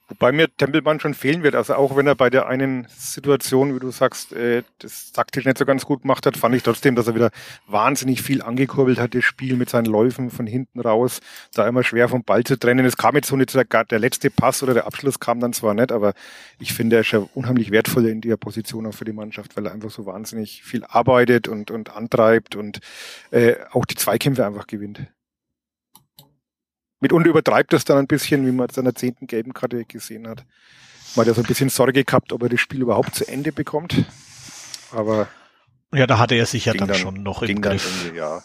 Wobei mir Tempelmann schon fehlen wird. Also auch wenn er bei der einen Situation, wie du sagst, äh, das taktisch nicht so ganz gut gemacht hat, fand ich trotzdem, dass er wieder wahnsinnig viel angekurbelt hat, das Spiel mit seinen Läufen von hinten raus, da immer schwer vom Ball zu trennen. Es kam jetzt so nicht, der, der letzte Pass oder der Abschluss kam dann zwar nicht, aber ich finde, er ist ja unheimlich wertvoll in der Position auch für die Mannschaft, weil er einfach so wahnsinnig viel arbeitet und, und antreibt und äh, auch die Zweikämpfe einfach gewinnt. Mitunter übertreibt das dann ein bisschen, wie man jetzt an der zehnten gelben Karte gesehen hat. Man hat ja so ein bisschen Sorge gehabt, ob er das Spiel überhaupt zu Ende bekommt. Aber Ja, da hatte er sich ja dann, dann- schon noch im Griff. ja.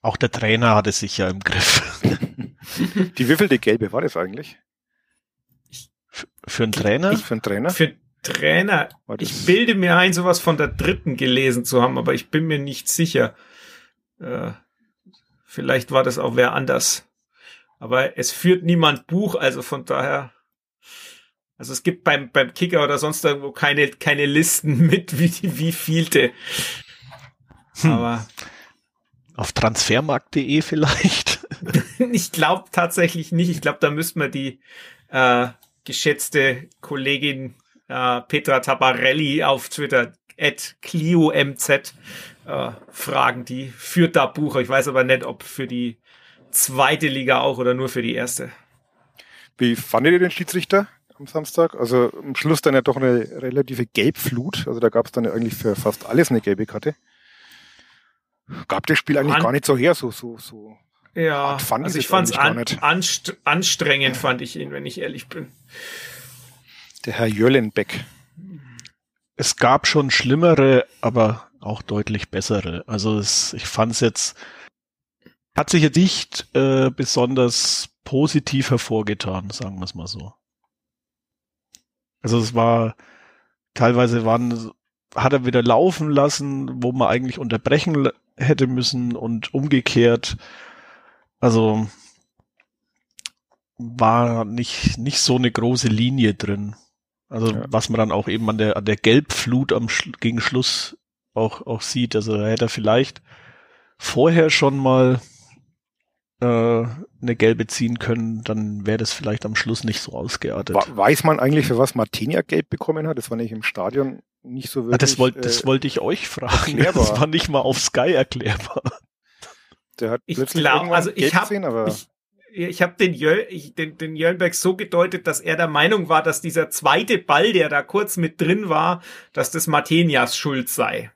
Auch der Trainer hatte sich ja im Griff. Die wievielte gelbe war das eigentlich? Für einen Trainer? Für einen Trainer? Für Trainer, ich bilde mir ein, sowas von der dritten gelesen zu haben, aber ich bin mir nicht sicher. Äh, vielleicht war das auch wer anders. Aber es führt niemand Buch, also von daher. Also es gibt beim, beim Kicker oder sonst irgendwo keine, keine Listen mit, wie, wie vielte. Hm. Aber Auf transfermarkt.de vielleicht? ich glaube tatsächlich nicht. Ich glaube, da müsste man die äh, geschätzte Kollegin äh, Petra Tabarelli auf Twitter at ClioMZ äh, fragen. Die führt da Bucher. Ich weiß aber nicht, ob für die zweite Liga auch oder nur für die erste. Wie fandet ihr den Schiedsrichter am Samstag? Also am Schluss dann ja doch eine relative Gelbflut. Also da gab es dann ja eigentlich für fast alles eine gelbe Karte. Gab das Spiel eigentlich An- gar nicht so her, so, so, so. Ja, fand also ich fand es an, anst anstrengend, fand ich ihn, wenn ich ehrlich bin. Der Herr Jöllenbeck. Es gab schon schlimmere, aber auch deutlich bessere. Also es, ich fand es jetzt, hat sich jetzt nicht äh, besonders positiv hervorgetan, sagen wir es mal so. Also es war, teilweise waren, hat er wieder laufen lassen, wo man eigentlich unterbrechen hätte müssen und umgekehrt. Also war nicht, nicht so eine große Linie drin. Also Ja. was man dann auch eben an der, an der Gelbflut am gegen Schluss auch, auch sieht. Also da hätte er vielleicht vorher schon mal äh, eine gelbe ziehen können, dann wäre das vielleicht am Schluss nicht so ausgeartet. Weiß man eigentlich, für was Martinia gelb bekommen hat? Das war nicht im Stadion nicht so wirklich. Ah, das, wollt, das äh, wollte ich euch fragen. Erklärbar. Das war nicht mal auf Sky erklärbar. Der hat ich glaube, also ich habe ich, ich habe den, Jöl, ich, den, den Jöllenberg so gedeutet, dass er der Meinung war, dass dieser zweite Ball, der da kurz mit drin war, dass das Martenias Schuld sei.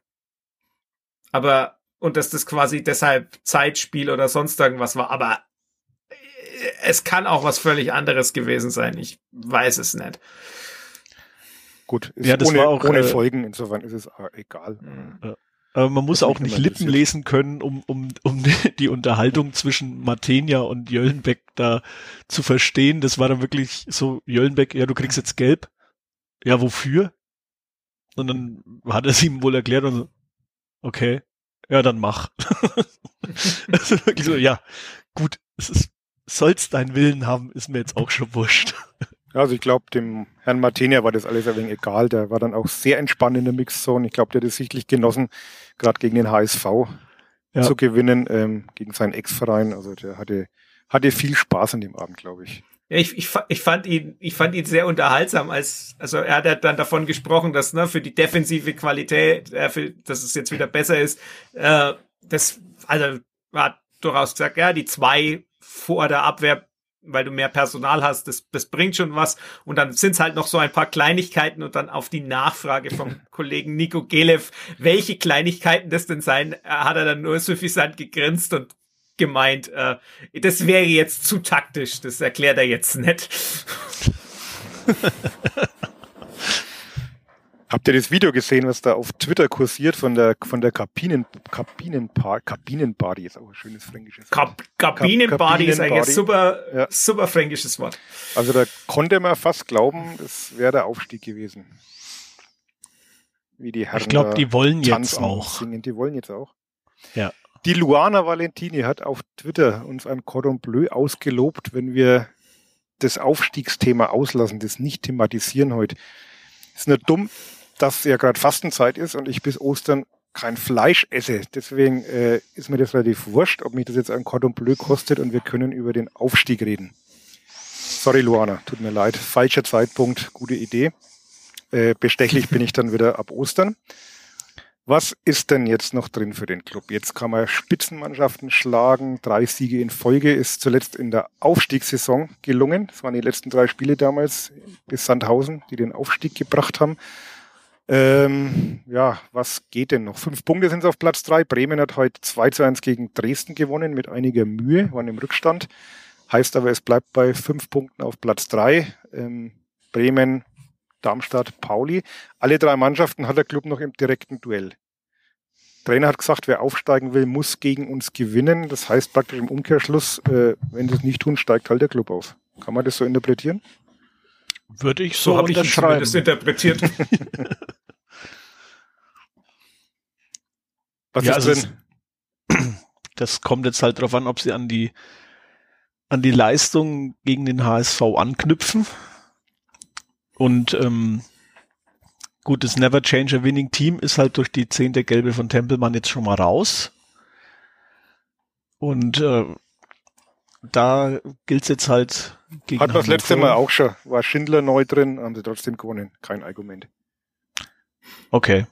Aber, und dass das quasi deshalb Zeitspiel oder sonst irgendwas war. Aber äh, es kann auch was völlig anderes gewesen sein. Ich weiß es nicht. Gut, ist ja, das ohne, war auch, ohne äh, Folgen, insofern ist es äh, egal. Ja. Aber man muss auch nicht Lippen lesen können, um, um, um die Unterhaltung zwischen Martenia und Jöllenbeck da zu verstehen. Das war dann wirklich so, Jöllenbeck, ja, du kriegst jetzt gelb. Ja, wofür? Und dann hat er es ihm wohl erklärt und so, okay, ja, dann mach. also wirklich so, ja, gut, es ist, soll's deinen Willen haben, ist mir jetzt auch schon wurscht. Also ich glaube, dem Herrn Martinia war das alles ein wenig egal. Der war dann auch sehr entspannt in der Mixzone. Ich glaube, der hat es sichtlich genossen, gerade gegen den HSV ja. zu gewinnen, ähm, gegen seinen Ex-Verein. Also der hatte, hatte viel Spaß an dem Abend, glaube ich. Ja, ich, ich, ich fand ihn, ich fand ihn sehr unterhaltsam, als, also er hat dann davon gesprochen, dass, ne, für die defensive Qualität, äh, für, dass es jetzt wieder besser ist, äh, das, also, hat durchaus gesagt, ja, die zwei vor der Abwehr weil du mehr Personal hast, das, das bringt schon was. Und dann sind es halt noch so ein paar Kleinigkeiten und dann auf die Nachfrage vom Kollegen Nico Gelev, welche Kleinigkeiten das denn sein, hat er dann nur suffisant gegrinst und gemeint, äh, das wäre jetzt zu taktisch, das erklärt er jetzt nicht. Habt ihr das Video gesehen, was da auf Twitter kursiert von der von der Kabinen Kabinenparty? Kabinenparty ist auch ein schönes fränkisches Wort. Kab Kabinenparty ist eigentlich ein super ja. super fränkisches Wort. Also da konnte man fast glauben, das wäre der Aufstieg gewesen. Wie die Herren Ich glaube, die wollen jetzt auch. Singen. Die wollen jetzt auch. Ja. Die Luana Valentini hat auf Twitter uns ein Cordon Bleu ausgelobt, wenn wir das Aufstiegsthema auslassen, das nicht thematisieren heute. Ist nur dumm, dass ja gerade Fastenzeit ist und ich bis Ostern kein Fleisch esse. Deswegen äh, ist mir das relativ wurscht, ob mich das jetzt ein Cordon Bleu kostet und wir können über den Aufstieg reden. Sorry, Luana, tut mir leid. Falscher Zeitpunkt, gute Idee. Äh, bestechlich bin ich dann wieder ab Ostern. Was ist denn jetzt noch drin für den Club? Jetzt kann man Spitzenmannschaften schlagen. Drei Siege in Folge ist zuletzt in der Aufstiegssaison gelungen. Das waren die letzten drei Spiele damals bis Sandhausen, die den Aufstieg gebracht haben. Ähm, ja, was geht denn noch? Fünf Punkte sind es auf Platz drei. Bremen hat heute 2 zu 1 gegen Dresden gewonnen mit einiger Mühe, waren im Rückstand. Heißt aber, es bleibt bei fünf Punkten auf Platz drei. Ähm, Bremen, Darmstadt, Pauli. Alle drei Mannschaften hat der Club noch im direkten Duell. Trainer hat gesagt, wer aufsteigen will, muss gegen uns gewinnen. Das heißt praktisch im Umkehrschluss, äh, wenn sie es nicht tun, steigt halt der Club auf. Kann man das so interpretieren? Würde ich so, so habe ich das interpretiert. Was ja, ist also drin? Das kommt jetzt halt darauf an, ob sie an die an die Leistung gegen den HSV anknüpfen. Und ähm, gut, das Never Change a Winning Team ist halt durch die zehnte Gelbe von Tempelmann jetzt schon mal raus. Und äh, da gilt es jetzt halt gegen Hat das letzte Mal auch schon. War Schindler neu drin, haben sie trotzdem gewonnen. Kein Argument. Okay.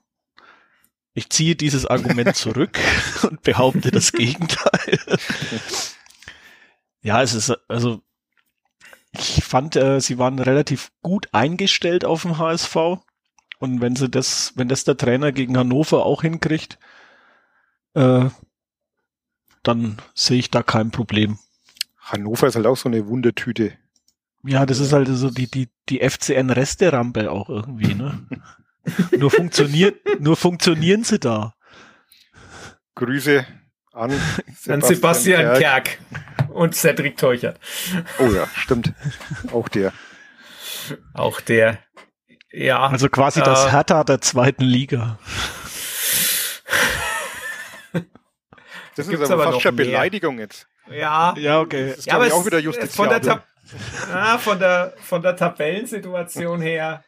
Ich ziehe dieses Argument zurück und behaupte das Gegenteil. ja, es ist, also, ich fand, äh, sie waren relativ gut eingestellt auf dem HSV. Und wenn sie das, wenn das der Trainer gegen Hannover auch hinkriegt, äh, dann sehe ich da kein Problem. Hannover ist halt auch so eine Wundertüte. Ja, das ist halt so die, die, die FCN-Resterampe auch irgendwie, ne? nur funktioniert, nur funktionieren sie da. Grüße an Sebastian, an Sebastian Kerk. Kerk und Cedric Teuchert. Oh ja, stimmt. Auch der. Auch der. Ja. Also quasi äh, das Hertha der zweiten Liga. Das ist aber, aber fast schon Beleidigung jetzt. Ja. Ja, okay. Das ja, aber auch wieder justiziabel. Von der, ah, von der, von der Tabellensituation her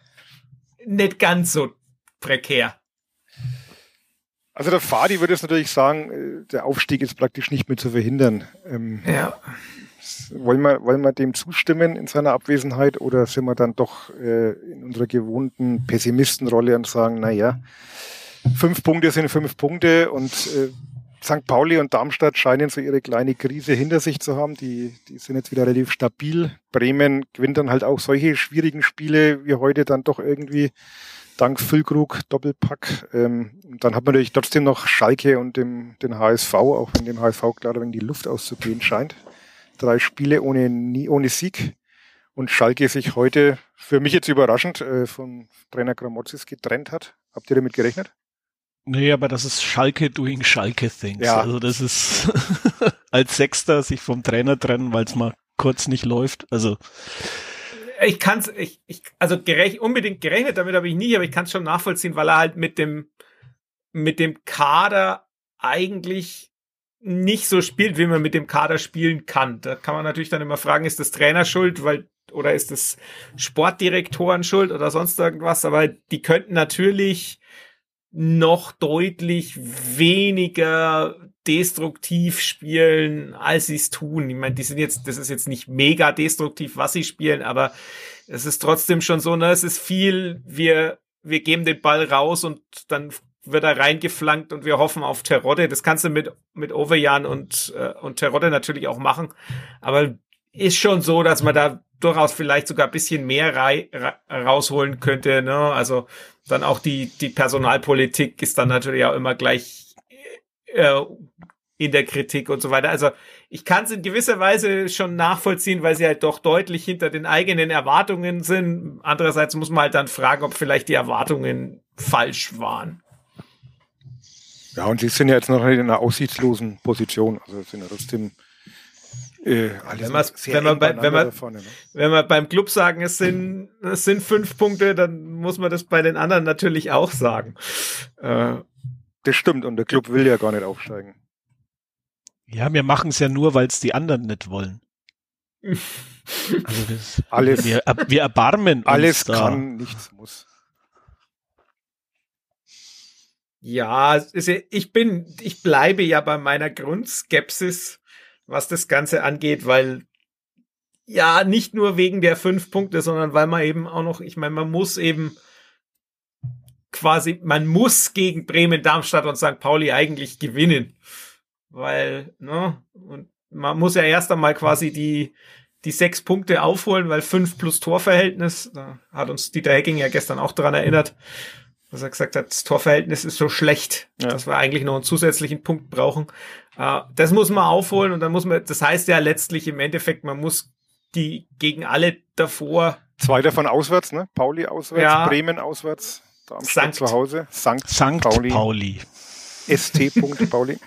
nicht ganz so prekär. Also der Fadi würde es natürlich sagen, äh, der Aufstieg ist praktisch nicht mehr zu verhindern. Ähm, ja. Wollen wir, wollen wir dem zustimmen in seiner Abwesenheit oder sind wir dann doch äh, in unserer gewohnten Pessimistenrolle und sagen, na ja, fünf Punkte sind fünf Punkte und äh, St. Pauli und Darmstadt scheinen so ihre kleine Krise hinter sich zu haben. Die, die sind jetzt wieder relativ stabil. Bremen gewinnt dann halt auch solche schwierigen Spiele wie heute dann doch irgendwie dank Füllkrug Doppelpack. Ähm, dann hat man natürlich trotzdem noch Schalke und dem, den HSV, auch wenn dem HSV klar wenn die Luft auszugehen scheint. Drei Spiele ohne, nie, ohne Sieg. Und Schalke sich heute, für mich jetzt überraschend, äh, von Trainer Gramozis getrennt hat. Habt ihr damit gerechnet? Nee, aber das ist Schalke doing Schalke things. Ja. Also das ist als Sechster sich vom Trainer trennen, weil es mal kurz nicht läuft. Also ich kann's, ich, ich, also gerech, unbedingt gerechnet damit habe ich nie, aber ich kann es schon nachvollziehen, weil er halt mit dem, mit dem Kader eigentlich nicht so spielt, wie man mit dem Kader spielen kann. Da kann man natürlich dann immer fragen, ist das Trainer schuld, weil, oder ist das Sportdirektoren schuld oder sonst irgendwas, aber die könnten natürlich noch deutlich weniger destruktiv spielen, als sie es tun. Ich meine, die sind jetzt, das ist jetzt nicht mega destruktiv, was sie spielen, aber es ist trotzdem schon so, ne, es ist viel, wir, wir geben den Ball raus und dann wird er reingeflankt und wir hoffen auf Terodde. Das kannst du mit, mit Overjan und, äh, und Terodde natürlich auch machen. Aber ist schon so, dass man da durchaus vielleicht sogar ein bisschen mehr rei, ra, rausholen könnte. Ne? Also dann auch die, die Personalpolitik ist dann natürlich auch immer gleich äh, in der Kritik und so weiter. Also ich kann es in gewisser Weise schon nachvollziehen, weil sie halt doch deutlich hinter den eigenen Erwartungen sind. Andererseits muss man halt dann fragen, ob vielleicht die Erwartungen falsch waren. Ja, und sie sind ja jetzt noch in einer aussichtslosen Position. Also sind ja trotzdem äh, wenn, wenn, man bei, wenn, man, vorne, ne? wenn man beim Club sagen, es sind, es sind fünf Punkte, dann muss man das bei den anderen natürlich auch sagen. Äh, das stimmt, und der Club will ja gar nicht aufsteigen. Ja, wir machen es ja nur, weil es die anderen nicht wollen. also das, alles, wir, wir erbarmen uns Alles da. kann, nichts muss. Ja, ich bin, ich bleibe ja bei meiner Grundskepsis, was das Ganze angeht, weil ja, nicht nur wegen der fünf Punkte, sondern weil man eben auch noch, ich meine, man muss eben quasi, man muss gegen Bremen, Darmstadt und St. Pauli eigentlich gewinnen. Weil, ne, und man muss ja erst einmal quasi die, die sechs Punkte aufholen, weil fünf plus Torverhältnis, da hat uns Dieter Hecking ja gestern auch daran erinnert, dass er gesagt hat, das Torverhältnis ist so schlecht, ja. dass wir eigentlich noch einen zusätzlichen Punkt brauchen. Uh, das muss man aufholen und dann muss man, das heißt ja letztlich im Endeffekt, man muss die gegen alle davor. Zwei davon auswärts, ne? Pauli auswärts, ja. Bremen auswärts, Darmstadt zu Hause, Sankt, Sankt Pauli. Pauli. St. Pauli.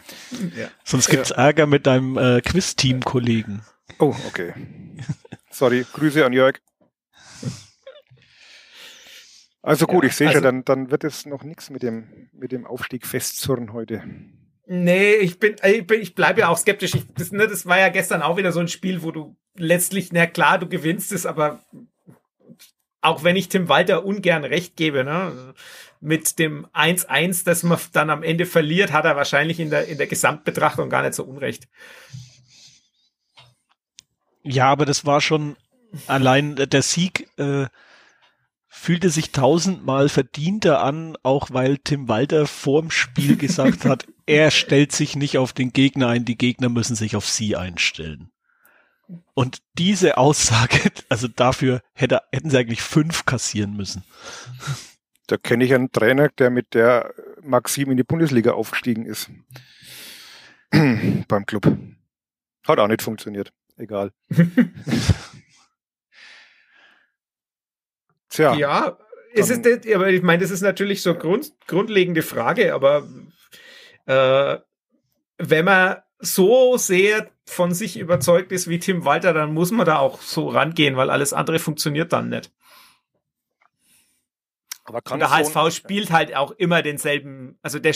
ja. Sonst gibt's ja. Ärger mit deinem äh, Quiz-Team-Kollegen. Oh, okay. Sorry, Grüße an Jörg. Also gut, ja, ich sehe also, schon, dann, dann wird es noch nichts mit dem, mit dem Aufstieg festzurren heute. Nee, ich bin, ich, bin, ich bleibe ja auch skeptisch. Ich, das, ne, das war ja gestern auch wieder so ein Spiel, wo du letztlich, na klar, du gewinnst es, aber auch wenn ich Tim Walter ungern recht gebe, ne, mit dem 1-1, das man dann am Ende verliert, hat er wahrscheinlich in der, in der Gesamtbetrachtung gar nicht so unrecht. Ja, aber das war schon allein der Sieg, äh, fühlte sich tausendmal verdienter an, auch weil Tim Walter vorm Spiel gesagt hat, er stellt sich nicht auf den Gegner ein, die Gegner müssen sich auf sie einstellen. Und diese Aussage, also dafür hätte, hätten sie eigentlich fünf kassieren müssen. Da kenne ich einen Trainer, der mit der Maxim in die Bundesliga aufgestiegen ist. Beim Club. Hat auch nicht funktioniert. Egal. Tja. Ja, ist es das, aber ich meine, das ist natürlich so grund, grundlegende Frage, aber äh, wenn man so sehr von sich überzeugt ist wie Tim Walter, dann muss man da auch so rangehen, weil alles andere funktioniert dann nicht. Aber kann der HSV so spielt halt auch immer denselben, also der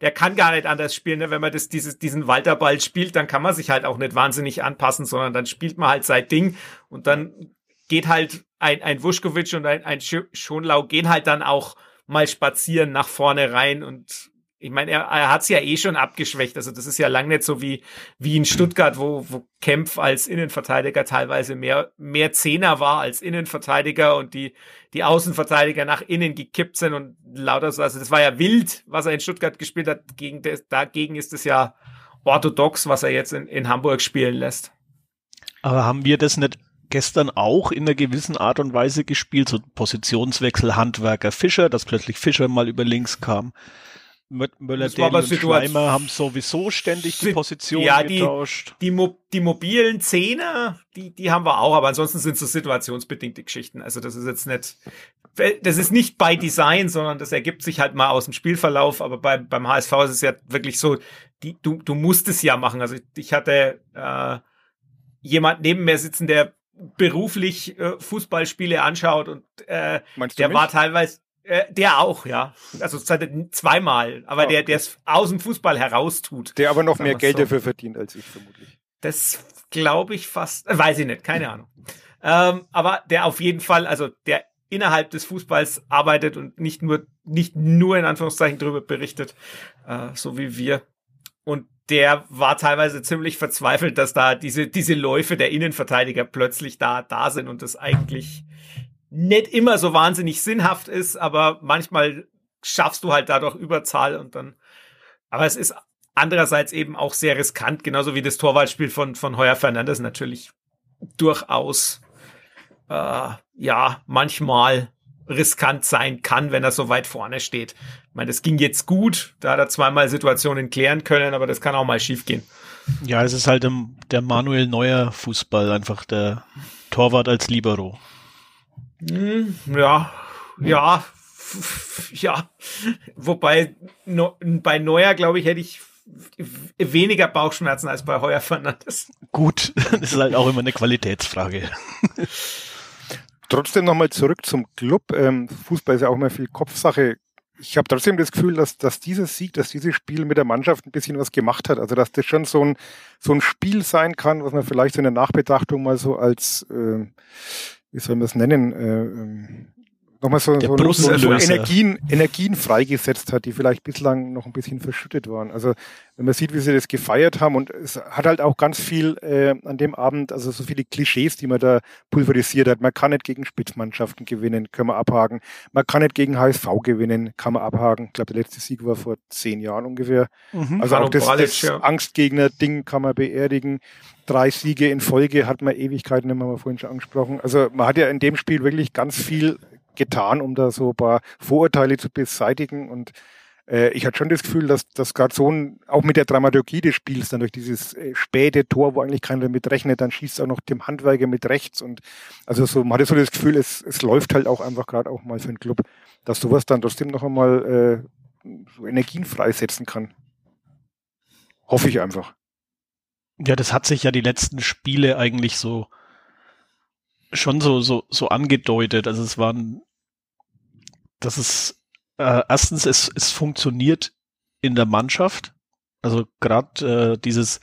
der kann gar nicht anders spielen, ne? wenn man das, dieses, diesen Walterball spielt, dann kann man sich halt auch nicht wahnsinnig anpassen, sondern dann spielt man halt sein Ding und dann geht halt ein, ein Vuskovic und ein, ein Schonlau gehen halt dann auch mal spazieren nach vorne rein und ich meine, er, er hat es ja eh schon abgeschwächt. Also das ist ja lang nicht so wie, wie in Stuttgart, wo, wo Kempf als Innenverteidiger teilweise mehr, mehr Zehner war als Innenverteidiger und die, die Außenverteidiger nach innen gekippt sind und lauter so. Also das war ja wild, was er in Stuttgart gespielt hat. Gegen das, dagegen ist es ja orthodox, was er jetzt in, in Hamburg spielen lässt. Aber haben wir das nicht gestern auch in einer gewissen Art und Weise gespielt, so Positionswechsel Handwerker Fischer, dass plötzlich Fischer mal über links kam. Möller, Daly und Schleimer haben sowieso ständig die Position ja, die, getauscht. Die, Mo die mobilen Zehner, die, die haben wir auch, aber ansonsten sind es so situationsbedingte Geschichten. Also das ist jetzt nicht, das ist nicht bei Design, sondern das ergibt sich halt mal aus dem Spielverlauf. Aber bei, beim HSV ist es ja wirklich so, die, du, du musst es ja machen. Also ich, ich hatte äh, jemand neben mir sitzen, der beruflich äh, Fußballspiele anschaut und äh, der war teilweise äh, der auch, ja. Also zweimal, aber oh, der, der es aus dem Fußball heraus tut. Der aber noch mehr Geld so. dafür verdient als ich vermutlich. Das glaube ich fast, äh, weiß ich nicht, keine Ahnung. Ähm, aber der auf jeden Fall, also der innerhalb des Fußballs arbeitet und nicht nur, nicht nur in Anführungszeichen drüber berichtet, äh, so wie wir. Und der war teilweise ziemlich verzweifelt, dass da diese, diese Läufe der Innenverteidiger plötzlich da, da sind und das eigentlich nicht immer so wahnsinnig sinnhaft ist, aber manchmal schaffst du halt dadurch Überzahl und dann, aber es ist andererseits eben auch sehr riskant, genauso wie das Torwartspiel von, von Heuer Fernandes natürlich durchaus, äh, ja, manchmal riskant sein kann, wenn er so weit vorne steht. Ich meine, das ging jetzt gut, da hat er zweimal Situationen klären können, aber das kann auch mal schief gehen. Ja, es ist halt der Manuel Neuer Fußball, einfach der Torwart als Libero. Hm, ja, ja, ja. Wobei no, bei Neuer, glaube ich, hätte ich weniger Bauchschmerzen als bei Heuer Fernandes. Gut, das ist halt auch immer eine Qualitätsfrage. Trotzdem nochmal zurück zum Club. Ähm, Fußball ist ja auch immer viel Kopfsache. Ich habe trotzdem das Gefühl, dass, dass dieses Sieg, dass dieses Spiel mit der Mannschaft ein bisschen was gemacht hat. Also dass das schon so ein, so ein Spiel sein kann, was man vielleicht in der Nachbetrachtung mal so als äh, wie soll man das nennen, äh, ähm, nochmal so, so, so, so Energien, Energien freigesetzt hat, die vielleicht bislang noch ein bisschen verschüttet waren. Also wenn man sieht, wie sie das gefeiert haben und es hat halt auch ganz viel äh, an dem Abend, also so viele Klischees, die man da pulverisiert hat. Man kann nicht gegen Spitzmannschaften gewinnen, können wir abhaken. Man kann nicht gegen HSV gewinnen, kann man abhaken. Ich glaube, der letzte Sieg war vor zehn Jahren ungefähr. Mhm. Also auch das, das ja. Angstgegner-Ding kann man beerdigen. Drei Siege in Folge hat man Ewigkeiten, haben wir vorhin schon angesprochen. Also man hat ja in dem Spiel wirklich ganz viel getan, um da so ein paar Vorurteile zu beseitigen. Und äh, ich hatte schon das Gefühl, dass das gerade so ein, auch mit der Dramaturgie des Spiels, dann durch dieses äh, späte Tor, wo eigentlich keiner damit rechnet, dann schießt auch noch dem Handwerker mit rechts. Und also so, man hatte so das Gefühl, es, es läuft halt auch einfach gerade auch mal für einen Club, dass sowas dann trotzdem noch einmal äh, so Energien freisetzen kann. Hoffe ich einfach. Ja, das hat sich ja die letzten Spiele eigentlich so schon so, so, so angedeutet. Also es waren, dass es äh, erstens, es, es funktioniert in der Mannschaft. Also gerade äh, dieses,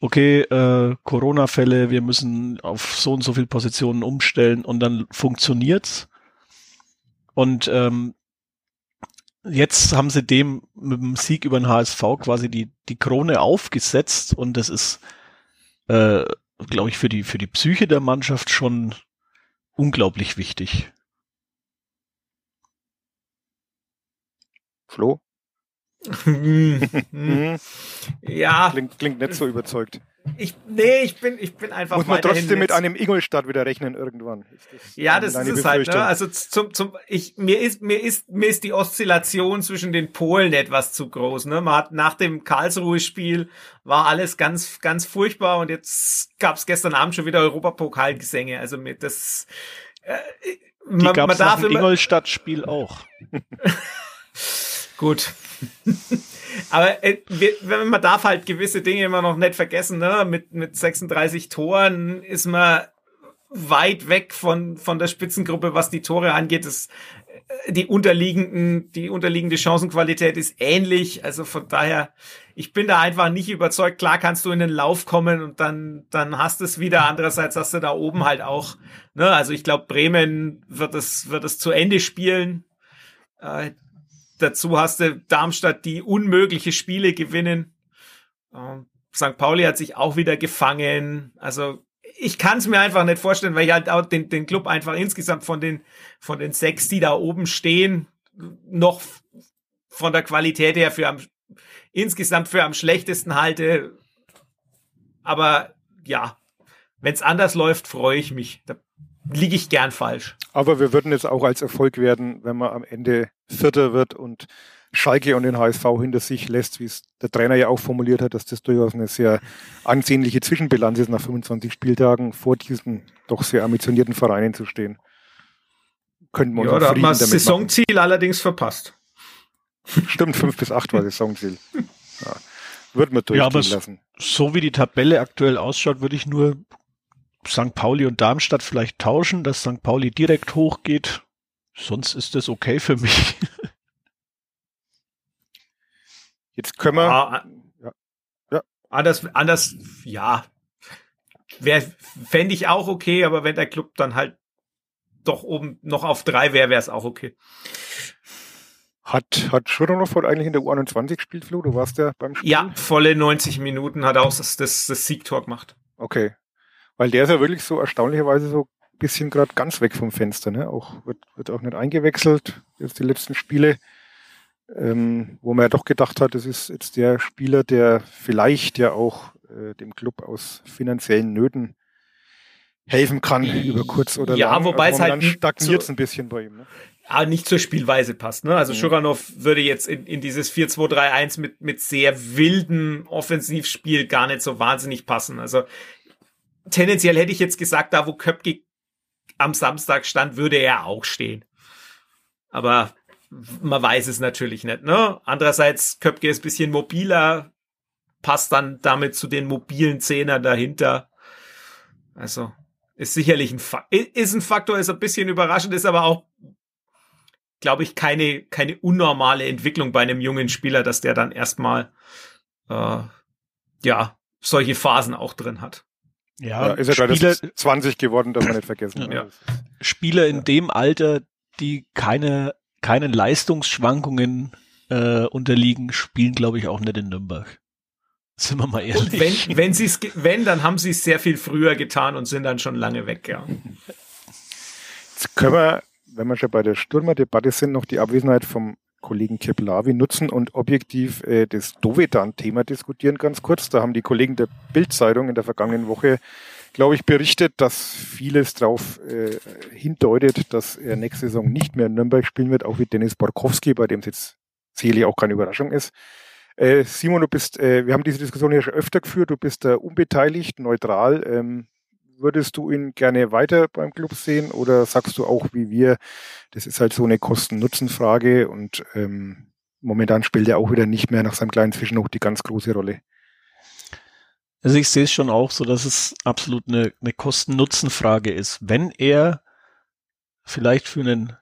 okay, äh, Corona-Fälle, wir müssen auf so und so viele Positionen umstellen und dann funktioniert's. Und ähm, jetzt haben sie dem mit dem Sieg über den HSV quasi die, die Krone aufgesetzt und das ist äh, glaube ich, für die, für die Psyche der Mannschaft schon unglaublich wichtig. Flo? ja. Klingt, klingt nicht so überzeugt. Ich, nee, ich bin, ich bin einfach. Muss man trotzdem mit einem Ingolstadt wieder rechnen irgendwann? Das ja, das ist es halt. Ne? Also zum, zum, ich, mir ist, mir ist, mir ist die Oszillation zwischen den Polen etwas zu groß. Ne? Man hat nach dem Karlsruhe-Spiel war alles ganz, ganz furchtbar und jetzt gab es gestern Abend schon wieder Europapokalgesänge. Also mir das. Äh, die man, man darf nach dem Ingolstadt-Spiel auch. Gut. Aber äh, wir, man darf halt gewisse Dinge immer noch nicht vergessen. Ne? Mit, mit 36 Toren ist man weit weg von, von der Spitzengruppe, was die Tore angeht. Das, äh, die unterliegenden, die unterliegende Chancenqualität ist ähnlich. Also von daher, ich bin da einfach nicht überzeugt. Klar kannst du in den Lauf kommen und dann, dann hast du es wieder. Andererseits hast du da oben halt auch, ne, also ich glaube, Bremen wird es, wird es zu Ende spielen. Äh, dazu hast du Darmstadt, die unmögliche Spiele gewinnen. Ähm, St. Pauli hat sich auch wieder gefangen. Also ich kann es mir einfach nicht vorstellen, weil ich halt auch den, den Club einfach insgesamt von den, von den sechs, die da oben stehen, noch von der Qualität her für am, insgesamt für am schlechtesten halte. Aber ja, wenn es anders läuft, freue ich mich. Da liege ich gern falsch. Aber wir würden jetzt auch als Erfolg werden, wenn man am Ende Vierter wird und Schalke und den HSV hinter sich lässt, wie es der Trainer ja auch formuliert hat, dass das durchaus eine sehr ansehnliche Zwischenbilanz ist, nach 25 Spieltagen vor diesen doch sehr ambitionierten Vereinen zu stehen. Könnten wir uns ja, da hat man das Saisonziel machen. allerdings verpasst. Stimmt, fünf bis acht war Saisonziel. Ja. Wird man durchgehen ja, aber lassen. So wie die Tabelle aktuell ausschaut, würde ich nur St. Pauli und Darmstadt vielleicht tauschen, dass St. Pauli direkt hochgeht. Sonst ist das okay für mich. Jetzt können wir. Ah, ja. ja. Anders, anders, ja. Fände ich auch okay, aber wenn der Club dann halt doch oben noch auf drei wäre, wäre es auch okay. Hat, hat Schuranov eigentlich in der U21 gespielt, Flo? Du warst ja beim Spiel? Ja, volle 90 Minuten hat er auch das, das, das Siegtor gemacht. Okay. Weil der ist ja wirklich so erstaunlicherweise so ein bisschen gerade ganz weg vom Fenster, ne? Auch, wird, wird auch nicht eingewechselt, jetzt die letzten Spiele ähm, wo man ja doch gedacht hat, das ist jetzt der Spieler, der vielleicht ja auch äh, dem Club aus finanziellen Nöten helfen kann über kurz oder ja, lang. Ja, wobei es halt stagniert es ein bisschen bei ihm. Ne? Ja, nicht zur Spielweise passt. Ne? Also mhm. Schuranov würde jetzt in, in dieses 4-2-3-1 mit, mit sehr wilden Offensivspiel gar nicht so wahnsinnig passen. Also tendenziell hätte ich jetzt gesagt, da wo Köpke am Samstag stand, würde er auch stehen. Aber man weiß es natürlich nicht. Ne? Andererseits, Köpke ist bisschen mobiler, passt dann damit zu den mobilen Zehnern dahinter. Also ist sicherlich ein, Fa ist ein Faktor, ist ein bisschen überraschend, ist aber auch, glaube ich, keine, keine unnormale Entwicklung bei einem jungen Spieler, dass der dann erstmal äh, ja solche Phasen auch drin hat. Ja, ja ist ja gerade 20 geworden, darf man nicht vergessen. Ja. Ne? Spieler in dem Alter, die keine keinen Leistungsschwankungen äh, unterliegen, spielen, glaube ich, auch nicht in Nürnberg. Sind wir mal ehrlich. Und wenn, wenn sie es, wenn, dann haben sie es sehr viel früher getan und sind dann schon lange weg, ja. Jetzt können wir, wenn wir schon bei der Stürmerdebatte sind, noch die Abwesenheit vom Kollegen Keplavi nutzen und objektiv äh, das Dovedan-Thema diskutieren, ganz kurz. Da haben die Kollegen der Bildzeitung in der vergangenen Woche glaube ich, berichtet, dass vieles darauf äh, hindeutet, dass er nächste Saison nicht mehr in Nürnberg spielen wird, auch wie Dennis Borkowski, bei dem es jetzt sicherlich auch keine Überraschung ist. Äh, Simon, du bist, äh, wir haben diese Diskussion ja schon öfter geführt, du bist äh, unbeteiligt, neutral. Ähm, würdest du ihn gerne weiter beim Club sehen oder sagst du auch wie wir, das ist halt so eine Kosten-Nutzen-Frage und ähm, momentan spielt er auch wieder nicht mehr nach seinem kleinen Zwischenhoch die ganz große Rolle? Also ich sehe es schon auch so, dass es absolut eine, eine Kosten-Nutzen-Frage ist. Wenn er vielleicht für einen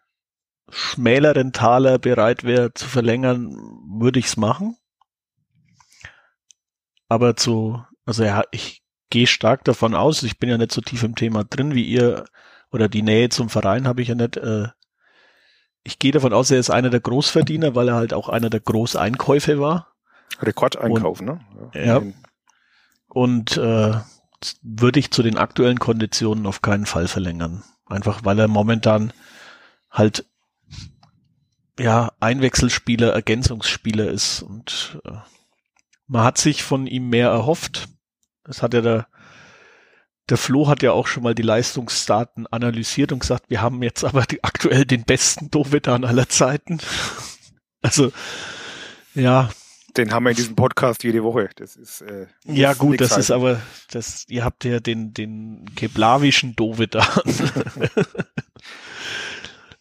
schmäleren Taler bereit wäre zu verlängern, würde ich es machen. Aber zu, also ja, ich gehe stark davon aus, ich bin ja nicht so tief im Thema drin wie ihr oder die Nähe zum Verein habe ich ja nicht. Äh, ich gehe davon aus, er ist einer der Großverdiener, weil er halt auch einer der Großeinkäufe war. Rekordeinkauf, Und, ne? Ja. ja und äh, würde ich zu den aktuellen Konditionen auf keinen Fall verlängern. Einfach weil er momentan halt ja Einwechselspieler, Ergänzungsspieler ist und äh, man hat sich von ihm mehr erhofft. Das hat ja der der Flo hat ja auch schon mal die Leistungsdaten analysiert und gesagt, wir haben jetzt aber die, aktuell den besten Dovedan aller Zeiten. also ja, den haben wir in diesem Podcast jede Woche. Das ist äh, ja gut, das ist aber das. Ihr habt ja den den keblawischen Dovedan.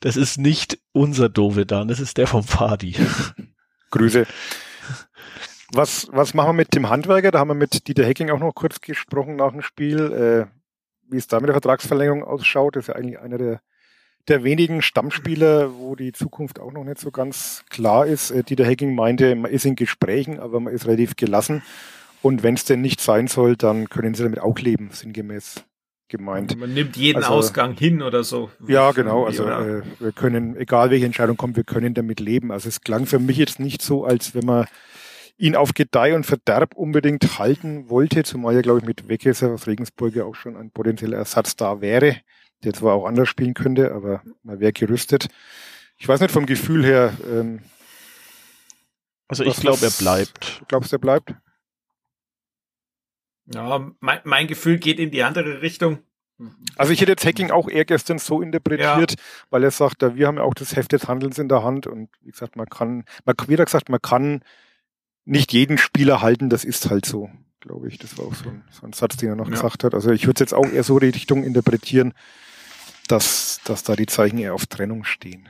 das ist nicht unser Dovedan, das ist der vom Fadi. Grüße. Was was machen wir mit dem Handwerker? Da haben wir mit Dieter Hecking auch noch kurz gesprochen nach dem Spiel, äh, wie es da mit der Vertragsverlängerung ausschaut. Das ist ja eigentlich einer der der wenigen Stammspieler, wo die Zukunft auch noch nicht so ganz klar ist. Äh, Dieter Hecking meinte, man ist in Gesprächen, aber man ist relativ gelassen. Und wenn es denn nicht sein soll, dann können sie damit auch leben, sinngemäß gemeint. Man nimmt jeden Also- Ausgang hin oder so. Ja, genau. Also äh, wir können, egal welche Entscheidung kommt, wir können damit leben. Also es klang für mich jetzt nicht so, als wenn man ihn auf Gedeih und Verderb unbedingt halten wollte, zumal ja, glaube ich, mit Weckesser aus Regensburg ja auch schon ein potenzieller Ersatz da wäre, der zwar auch anders spielen könnte, aber man wäre gerüstet. Ich weiß nicht vom Gefühl her, ähm, Also ich glaube, er bleibt. du glaubst, er bleibt? Ja, mein, mein Gefühl geht in die andere Richtung. Also ich hätte jetzt Hacking auch eher gestern so interpretiert, weil er sagt, ja, wir haben ja auch das Heft des Handelns in der Hand und wie gesagt, man kann, man, wie er gesagt, man kann nicht jeden Spieler halten, das ist halt so, glaube ich. Das war auch so ein, so ein Satz, den er noch Ja. gesagt hat. Also ich würde es jetzt auch eher so die Richtung interpretieren, dass, dass da die Zeichen eher auf Trennung stehen.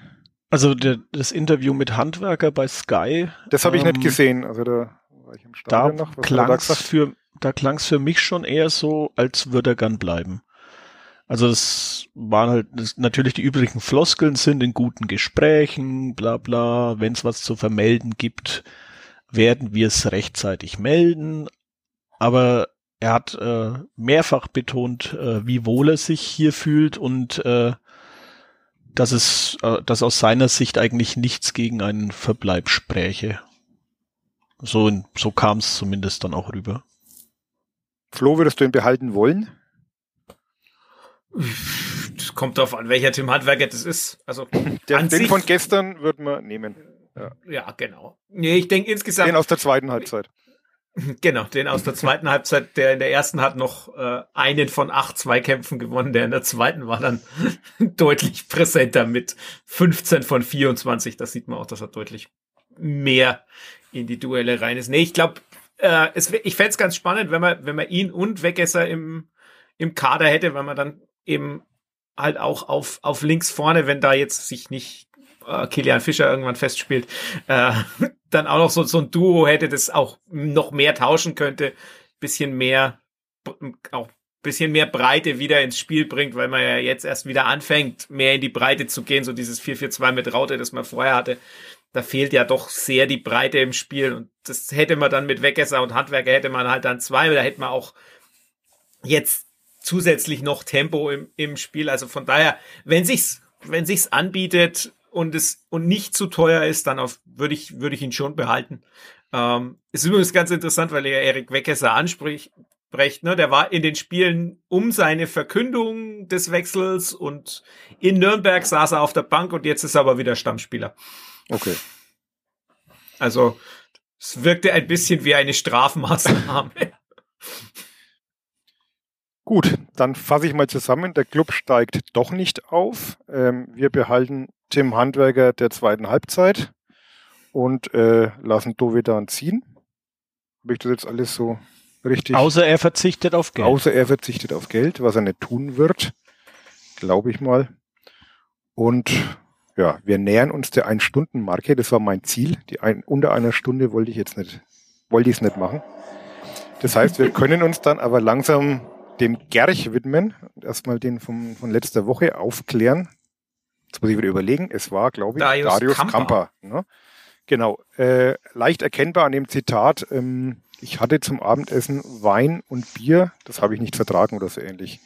Also der, das Interview mit Handwerker bei Sky, Das habe ich Ähm, nicht gesehen. Also da war ich im da Stadion noch. Was da klang's gesagt? für, da klang's für mich schon eher so, als würde er gern bleiben. Also es waren halt das, natürlich die üblichen Floskeln sind in guten Gesprächen, bla bla, wenn es was zu vermelden gibt, werden wir es rechtzeitig melden. Aber er hat äh, mehrfach betont, äh, wie wohl er sich hier fühlt und äh, dass es, äh, dass aus seiner Sicht eigentlich nichts gegen einen Verbleib spräche. So, so kam es zumindest dann auch rüber. Flo, würdest du ihn behalten wollen? Das kommt darauf an, welcher Tim Handwerker das ist. Also, Der, sich- von gestern würden wir nehmen. Ja, genau. Nee, ich denke insgesamt. Den aus der zweiten Halbzeit. Genau, den aus der zweiten Halbzeit, der in der ersten hat noch äh, einen von acht Zweikämpfen gewonnen, der in der zweiten war dann deutlich präsenter mit 15 von 24. Das sieht man auch, dass er deutlich mehr in die Duelle rein ist. Nee, ich glaube, äh, es, ich fänd's ganz spannend, wenn man, wenn man ihn und Wegesser im, im Kader hätte, weil man dann eben halt auch auf, auf links vorne, wenn da jetzt sich nicht äh, Kilian Fischer irgendwann festspielt, äh, dann auch noch so, so ein Duo hätte, das auch noch mehr tauschen könnte, bisschen mehr, auch bisschen mehr Breite wieder ins Spiel bringt, weil man ja jetzt erst wieder anfängt, mehr in die Breite zu gehen, so dieses 4-4-2 mit Raute, das man vorher hatte. Da fehlt ja doch sehr die Breite im Spiel und das hätte man dann mit Wegesser und Handwerker hätte man halt dann zwei, da hätte man auch jetzt zusätzlich noch Tempo im, im Spiel. Also von daher, wenn sich's, wenn sich's anbietet und es und nicht zu teuer ist, dann auf würde ich würde ich ihn schon behalten. Ähm, ist übrigens ganz interessant, weil er Erik Weckesser anspricht. Brecht, ne, der war in den Spielen um seine Verkündung des Wechsels und in Nürnberg saß er auf der Bank und jetzt ist er aber wieder Stammspieler. Okay. Also es wirkte ein bisschen wie eine Strafmaßnahme. Gut, dann fasse ich mal zusammen. Der Club steigt doch nicht auf. Ähm, wir behalten Tim Handwerker der zweiten Halbzeit und äh, lassen Dovedan ziehen. Habe ich das jetzt alles so richtig? Außer er verzichtet auf Geld. Außer er verzichtet auf Geld, was er nicht tun wird. Glaube ich mal. Und ja, wir nähern uns der Ein-Stunden-Marke. Das war mein Ziel. Die ein, unter einer Stunde wollte ich jetzt nicht, wollte ich es nicht machen. Das heißt, wir können uns dann aber langsam dem Gerch widmen erstmal den vom, von letzter Woche aufklären. Jetzt muss ich wieder überlegen. Es war, glaube ich, Darius Darius, Kamper. Ne? Genau. Äh, leicht erkennbar an dem Zitat. Ähm, ich hatte zum Abendessen Wein und Bier. Das habe ich nicht vertragen oder so ähnlich.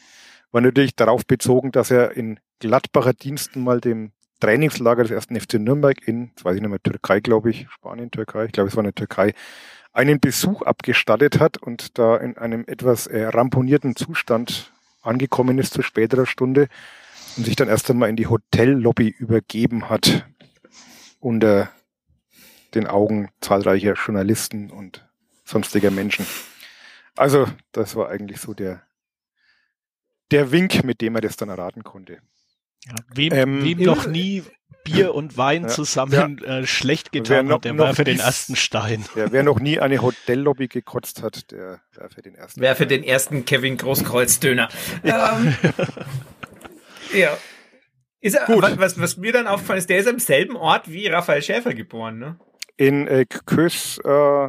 War natürlich darauf bezogen, dass er in Gladbacher Diensten mal dem Trainingslager des ersten FC Nürnberg in, jetzt weiß ich nicht mehr, Türkei, glaube ich, Spanien, Türkei, ich glaube, es war in der Türkei, einen Besuch abgestattet hat und da in einem etwas äh, ramponierten Zustand angekommen ist zu späterer Stunde und sich dann erst einmal in die Hotellobby übergeben hat unter den Augen zahlreicher Journalisten und sonstiger Menschen. Also, das war eigentlich so der, der Wink, mit dem er das dann erraten konnte. Ja, wem, Ähm, wem noch nie Bier und Wein Ja. zusammen äh, schlecht getan noch- hat, der noch war für den ersten Stein. Ja, wer noch nie eine Hotellobby gekotzt hat, der werfe den ersten. Wer für den ersten Kevin Großkreuz-Döner. Ähm, ja. Ist er, Gut. was, was, mir dann aufgefallen ist, der ist am selben Ort wie Raphael Schäfer geboren, ne? In äh, Kös, äh,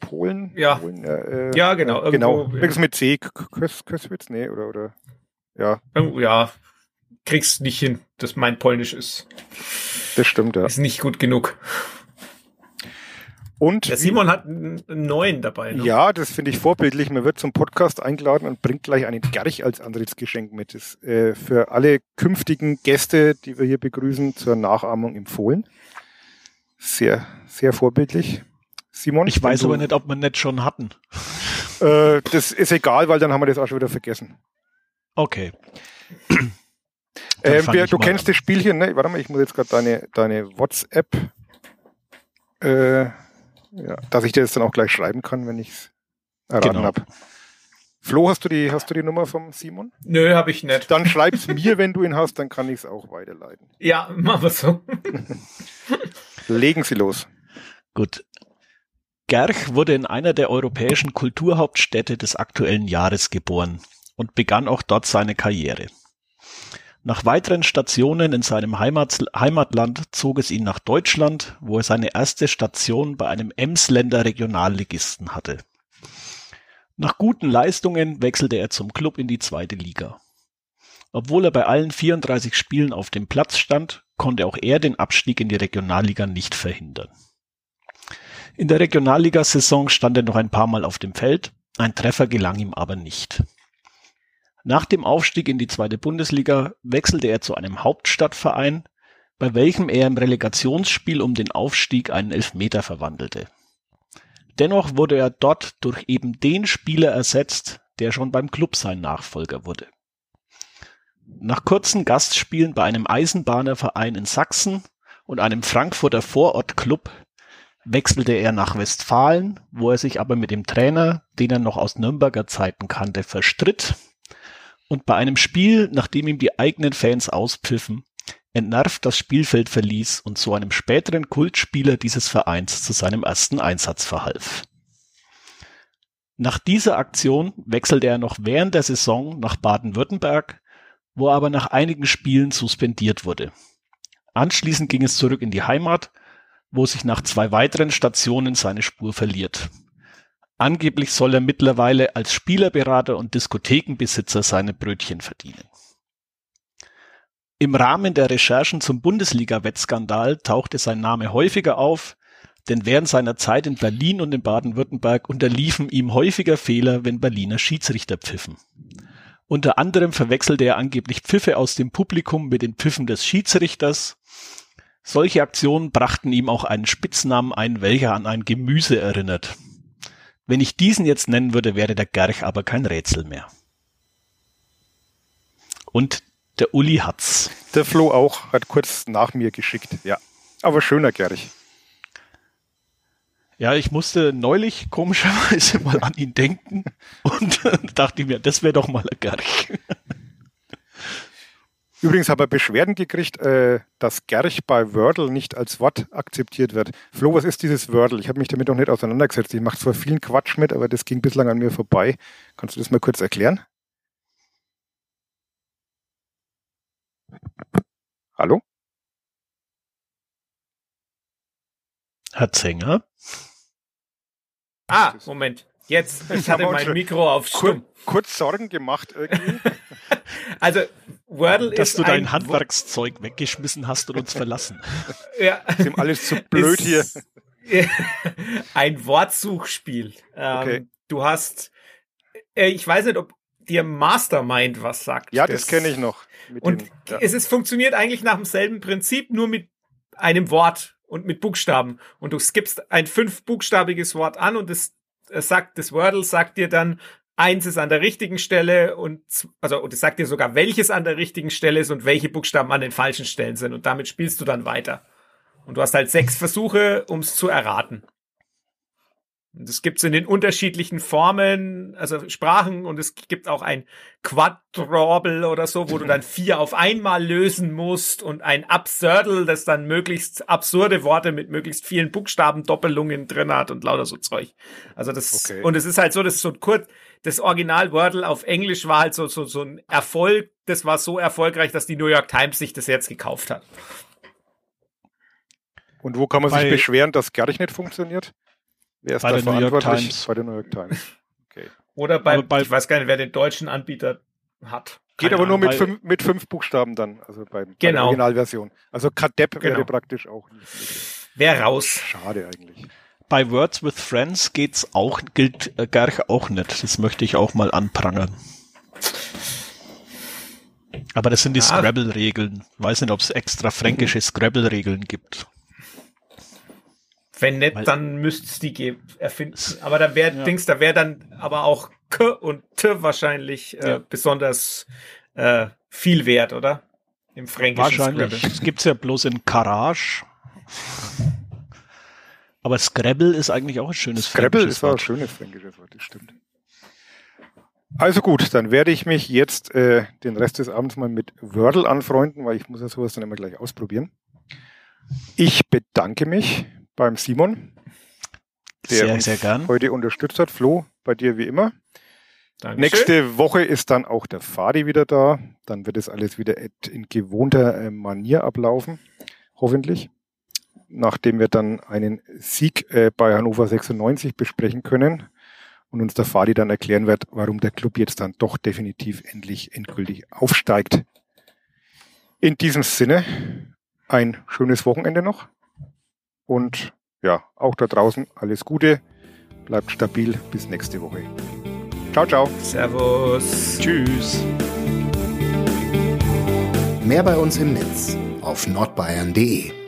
Polen? Ja. Polen, äh, Ja, genau, Äh, genau. irgendwo, ja. Irgendwas mit C. Kös, Köswitz? Nee, oder, oder. Ja, ja, kriegst nicht hin, dass mein Polnisch ist, das stimmt, ja. ist nicht gut genug. Und Der Simon hat einen neuen dabei. Ne? Ja, das finde ich vorbildlich. Man wird zum Podcast eingeladen und bringt gleich einen Gerch als Antrittsgeschenk mit. Das ist äh, für alle künftigen Gäste, die wir hier begrüßen, zur Nachahmung empfohlen. Sehr, sehr vorbildlich. Simon? Ich weiß aber nicht, ob wir nicht schon hatten. Äh, das ist egal, weil dann haben wir das auch schon wieder vergessen. Okay. Ähm, wir, ich du kennst an. das Spielchen, ne? Warte mal, ich muss jetzt gerade deine, deine WhatsApp, äh, ja, dass ich dir das dann auch gleich schreiben kann, wenn ich es erraten Genau. habe. Flo, hast du die, hast du die Nummer vom Simon? Nö, habe ich nicht. Dann schreib's mir, wenn du ihn hast, dann kann ich es auch weiterleiten. Ja, machen wir so. Legen Sie los. Gut. Gerch wurde in einer der europäischen Kulturhauptstädte des aktuellen Jahres geboren und begann auch dort seine Karriere. Nach weiteren Stationen in seinem Heimat, Heimatland zog es ihn nach Deutschland, wo er seine erste Station bei einem Emsländer Regionalligisten hatte. Nach guten Leistungen wechselte er zum Club in die zweite Liga. Obwohl er bei allen 34 Spielen auf dem Platz stand, konnte auch er den Abstieg in die Regionalliga nicht verhindern. In der Regionalligasaison stand er noch ein paar Mal auf dem Feld, ein Treffer gelang ihm aber nicht. Nach dem Aufstieg in die zweite Bundesliga wechselte er zu einem Hauptstadtverein, bei welchem er im Relegationsspiel um den Aufstieg einen Elfmeter verwandelte. Dennoch wurde er dort durch eben den Spieler ersetzt, der schon beim Club sein Nachfolger wurde. Nach kurzen Gastspielen bei einem Eisenbahnerverein in Sachsen und einem Frankfurter Vorortclub wechselte er nach Westfalen, wo er sich aber mit dem Trainer, den er noch aus Nürnberger Zeiten kannte, verstritt und bei einem Spiel, nachdem ihm die eigenen Fans auspfiffen, entnervt das Spielfeld verließ und so einem späteren Kultspieler dieses Vereins zu seinem ersten Einsatz verhalf. Nach dieser Aktion wechselte er noch während der Saison nach Baden-Württemberg, wo er aber nach einigen Spielen suspendiert wurde. Anschließend ging es zurück in die Heimat, wo sich nach zwei weiteren Stationen seine Spur verliert. Angeblich soll er mittlerweile als Spielerberater und Diskothekenbesitzer seine Brötchen verdienen. Im Rahmen der Recherchen zum Bundesliga-Wettskandal tauchte sein Name häufiger auf, denn während seiner Zeit in Berlin und in Baden-Württemberg unterliefen ihm häufiger Fehler, wenn Berliner Schiedsrichter pfiffen. Unter anderem verwechselte er angeblich Pfiffe aus dem Publikum mit den Pfiffen des Schiedsrichters. Solche Aktionen brachten ihm auch einen Spitznamen ein, welcher an ein Gemüse erinnert. Wenn ich diesen jetzt nennen würde, wäre der Gerch aber kein Rätsel mehr. Und der Uli hat's. Der Flo auch, hat kurz nach mir geschickt. Ja. Aber schöner Gerch. Ja, ich musste neulich komischerweise mal an ihn denken und dachte mir, das wäre doch mal ein Gerch. Übrigens habe er Beschwerden gekriegt, äh, dass Gerch bei Wordle nicht als Wort akzeptiert wird. Flo, was ist dieses Wordle? Ich habe mich damit noch nicht auseinandergesetzt. Ich mache zwar vielen Quatsch mit, aber das ging bislang an mir vorbei. Kannst du das mal kurz erklären? Hallo? Herr Zenger? Ah, Moment. Jetzt, ich hatte haben wir uns mein Mikro auf Kur Stumm. kurz Sorgen gemacht irgendwie. Also, Wordle Dass ist du dein ein Handwerkszeug weggeschmissen hast und uns verlassen. Ja, Ist ihm alles zu blöd hier. ein Wortsuchspiel. Ähm, Okay. Du hast, äh, ich weiß nicht, ob dir Mastermind was sagt. Ja, das kenne ich noch. Und den, ja. es ist, funktioniert eigentlich nach demselben Prinzip, nur mit einem Wort und mit Buchstaben. Und du skippst ein fünfbuchstabiges Wort an und das, es sagt, das Wordle sagt dir dann, eins ist an der richtigen Stelle und, also, und es sagt dir sogar, welches an der richtigen Stelle ist und welche Buchstaben an den falschen Stellen sind. Und damit spielst du dann weiter. Und du hast halt sechs Versuche, um es zu erraten. Und das gibt's in den unterschiedlichen Formen, also Sprachen, und es gibt auch ein Quadroble oder so, wo du dann vier auf einmal lösen musst und ein Absurdle, das dann möglichst absurde Worte mit möglichst vielen Buchstabendoppelungen drin hat und lauter so Zeug. Also das, Okay. und es ist halt so, das ist so kurz, das Original Wordle auf Englisch war halt so, so, so ein Erfolg, das war so erfolgreich, dass die New York Times sich das jetzt gekauft hat. Und wo kann man Bei- sich beschweren, dass Gerch nicht funktioniert? Wer ist Bei da der New York verantwortlich? Times. Bei der New York Times. Okay. Oder bei, Aber bei- ich weiß gar nicht, wer den deutschen Anbieter hat. Geht aber nur mit weil- fünf, mit fünf Buchstaben dann, also bei, bei der Genau. Originalversion. Also Kadepp Genau. wäre praktisch auch nicht. Wer raus? Schade eigentlich. Bei Words with Friends geht's auch, gilt äh, Gerch auch nicht. Das möchte ich auch mal anprangern. Aber das sind die ja. Scrabble-Regeln. Weiß nicht, ob es extra fränkische Scrabble-Regeln gibt. Wenn nicht, Weil, dann müsste es die geben, erfinden. Aber da wäre, ja. Dings, da wäre dann aber auch K und T wahrscheinlich äh, ja. besonders äh, viel wert, oder? Im fränkischen Wahrscheinlich. Scrabble. Das gibt's ja bloß in Garage. Aber Scrabble ist eigentlich auch ein schönes Scrabble ist auch ein schönes fränkisches Wort, das stimmt. Also gut, dann werde ich mich jetzt äh, den Rest des Abends mal mit Wordle anfreunden, weil ich muss ja sowas dann immer gleich ausprobieren. Ich bedanke mich beim Simon, der sehr, uns sehr heute unterstützt hat. Flo, bei dir wie immer. Dankeschön. Nächste Woche ist dann auch der Fadi wieder da. Dann wird es alles wieder in gewohnter äh, Manier ablaufen. Hoffentlich. Nachdem wir dann einen Sieg äh, bei Hannover 96 besprechen können und uns der Fadi dann erklären wird, warum der Club jetzt dann doch definitiv endlich endgültig aufsteigt. In diesem Sinne ein schönes Wochenende noch und ja, auch da draußen alles Gute, bleibt stabil, bis nächste Woche. Ciao, ciao. Servus. Tschüss. Mehr bei uns im Netz auf nordbayern.de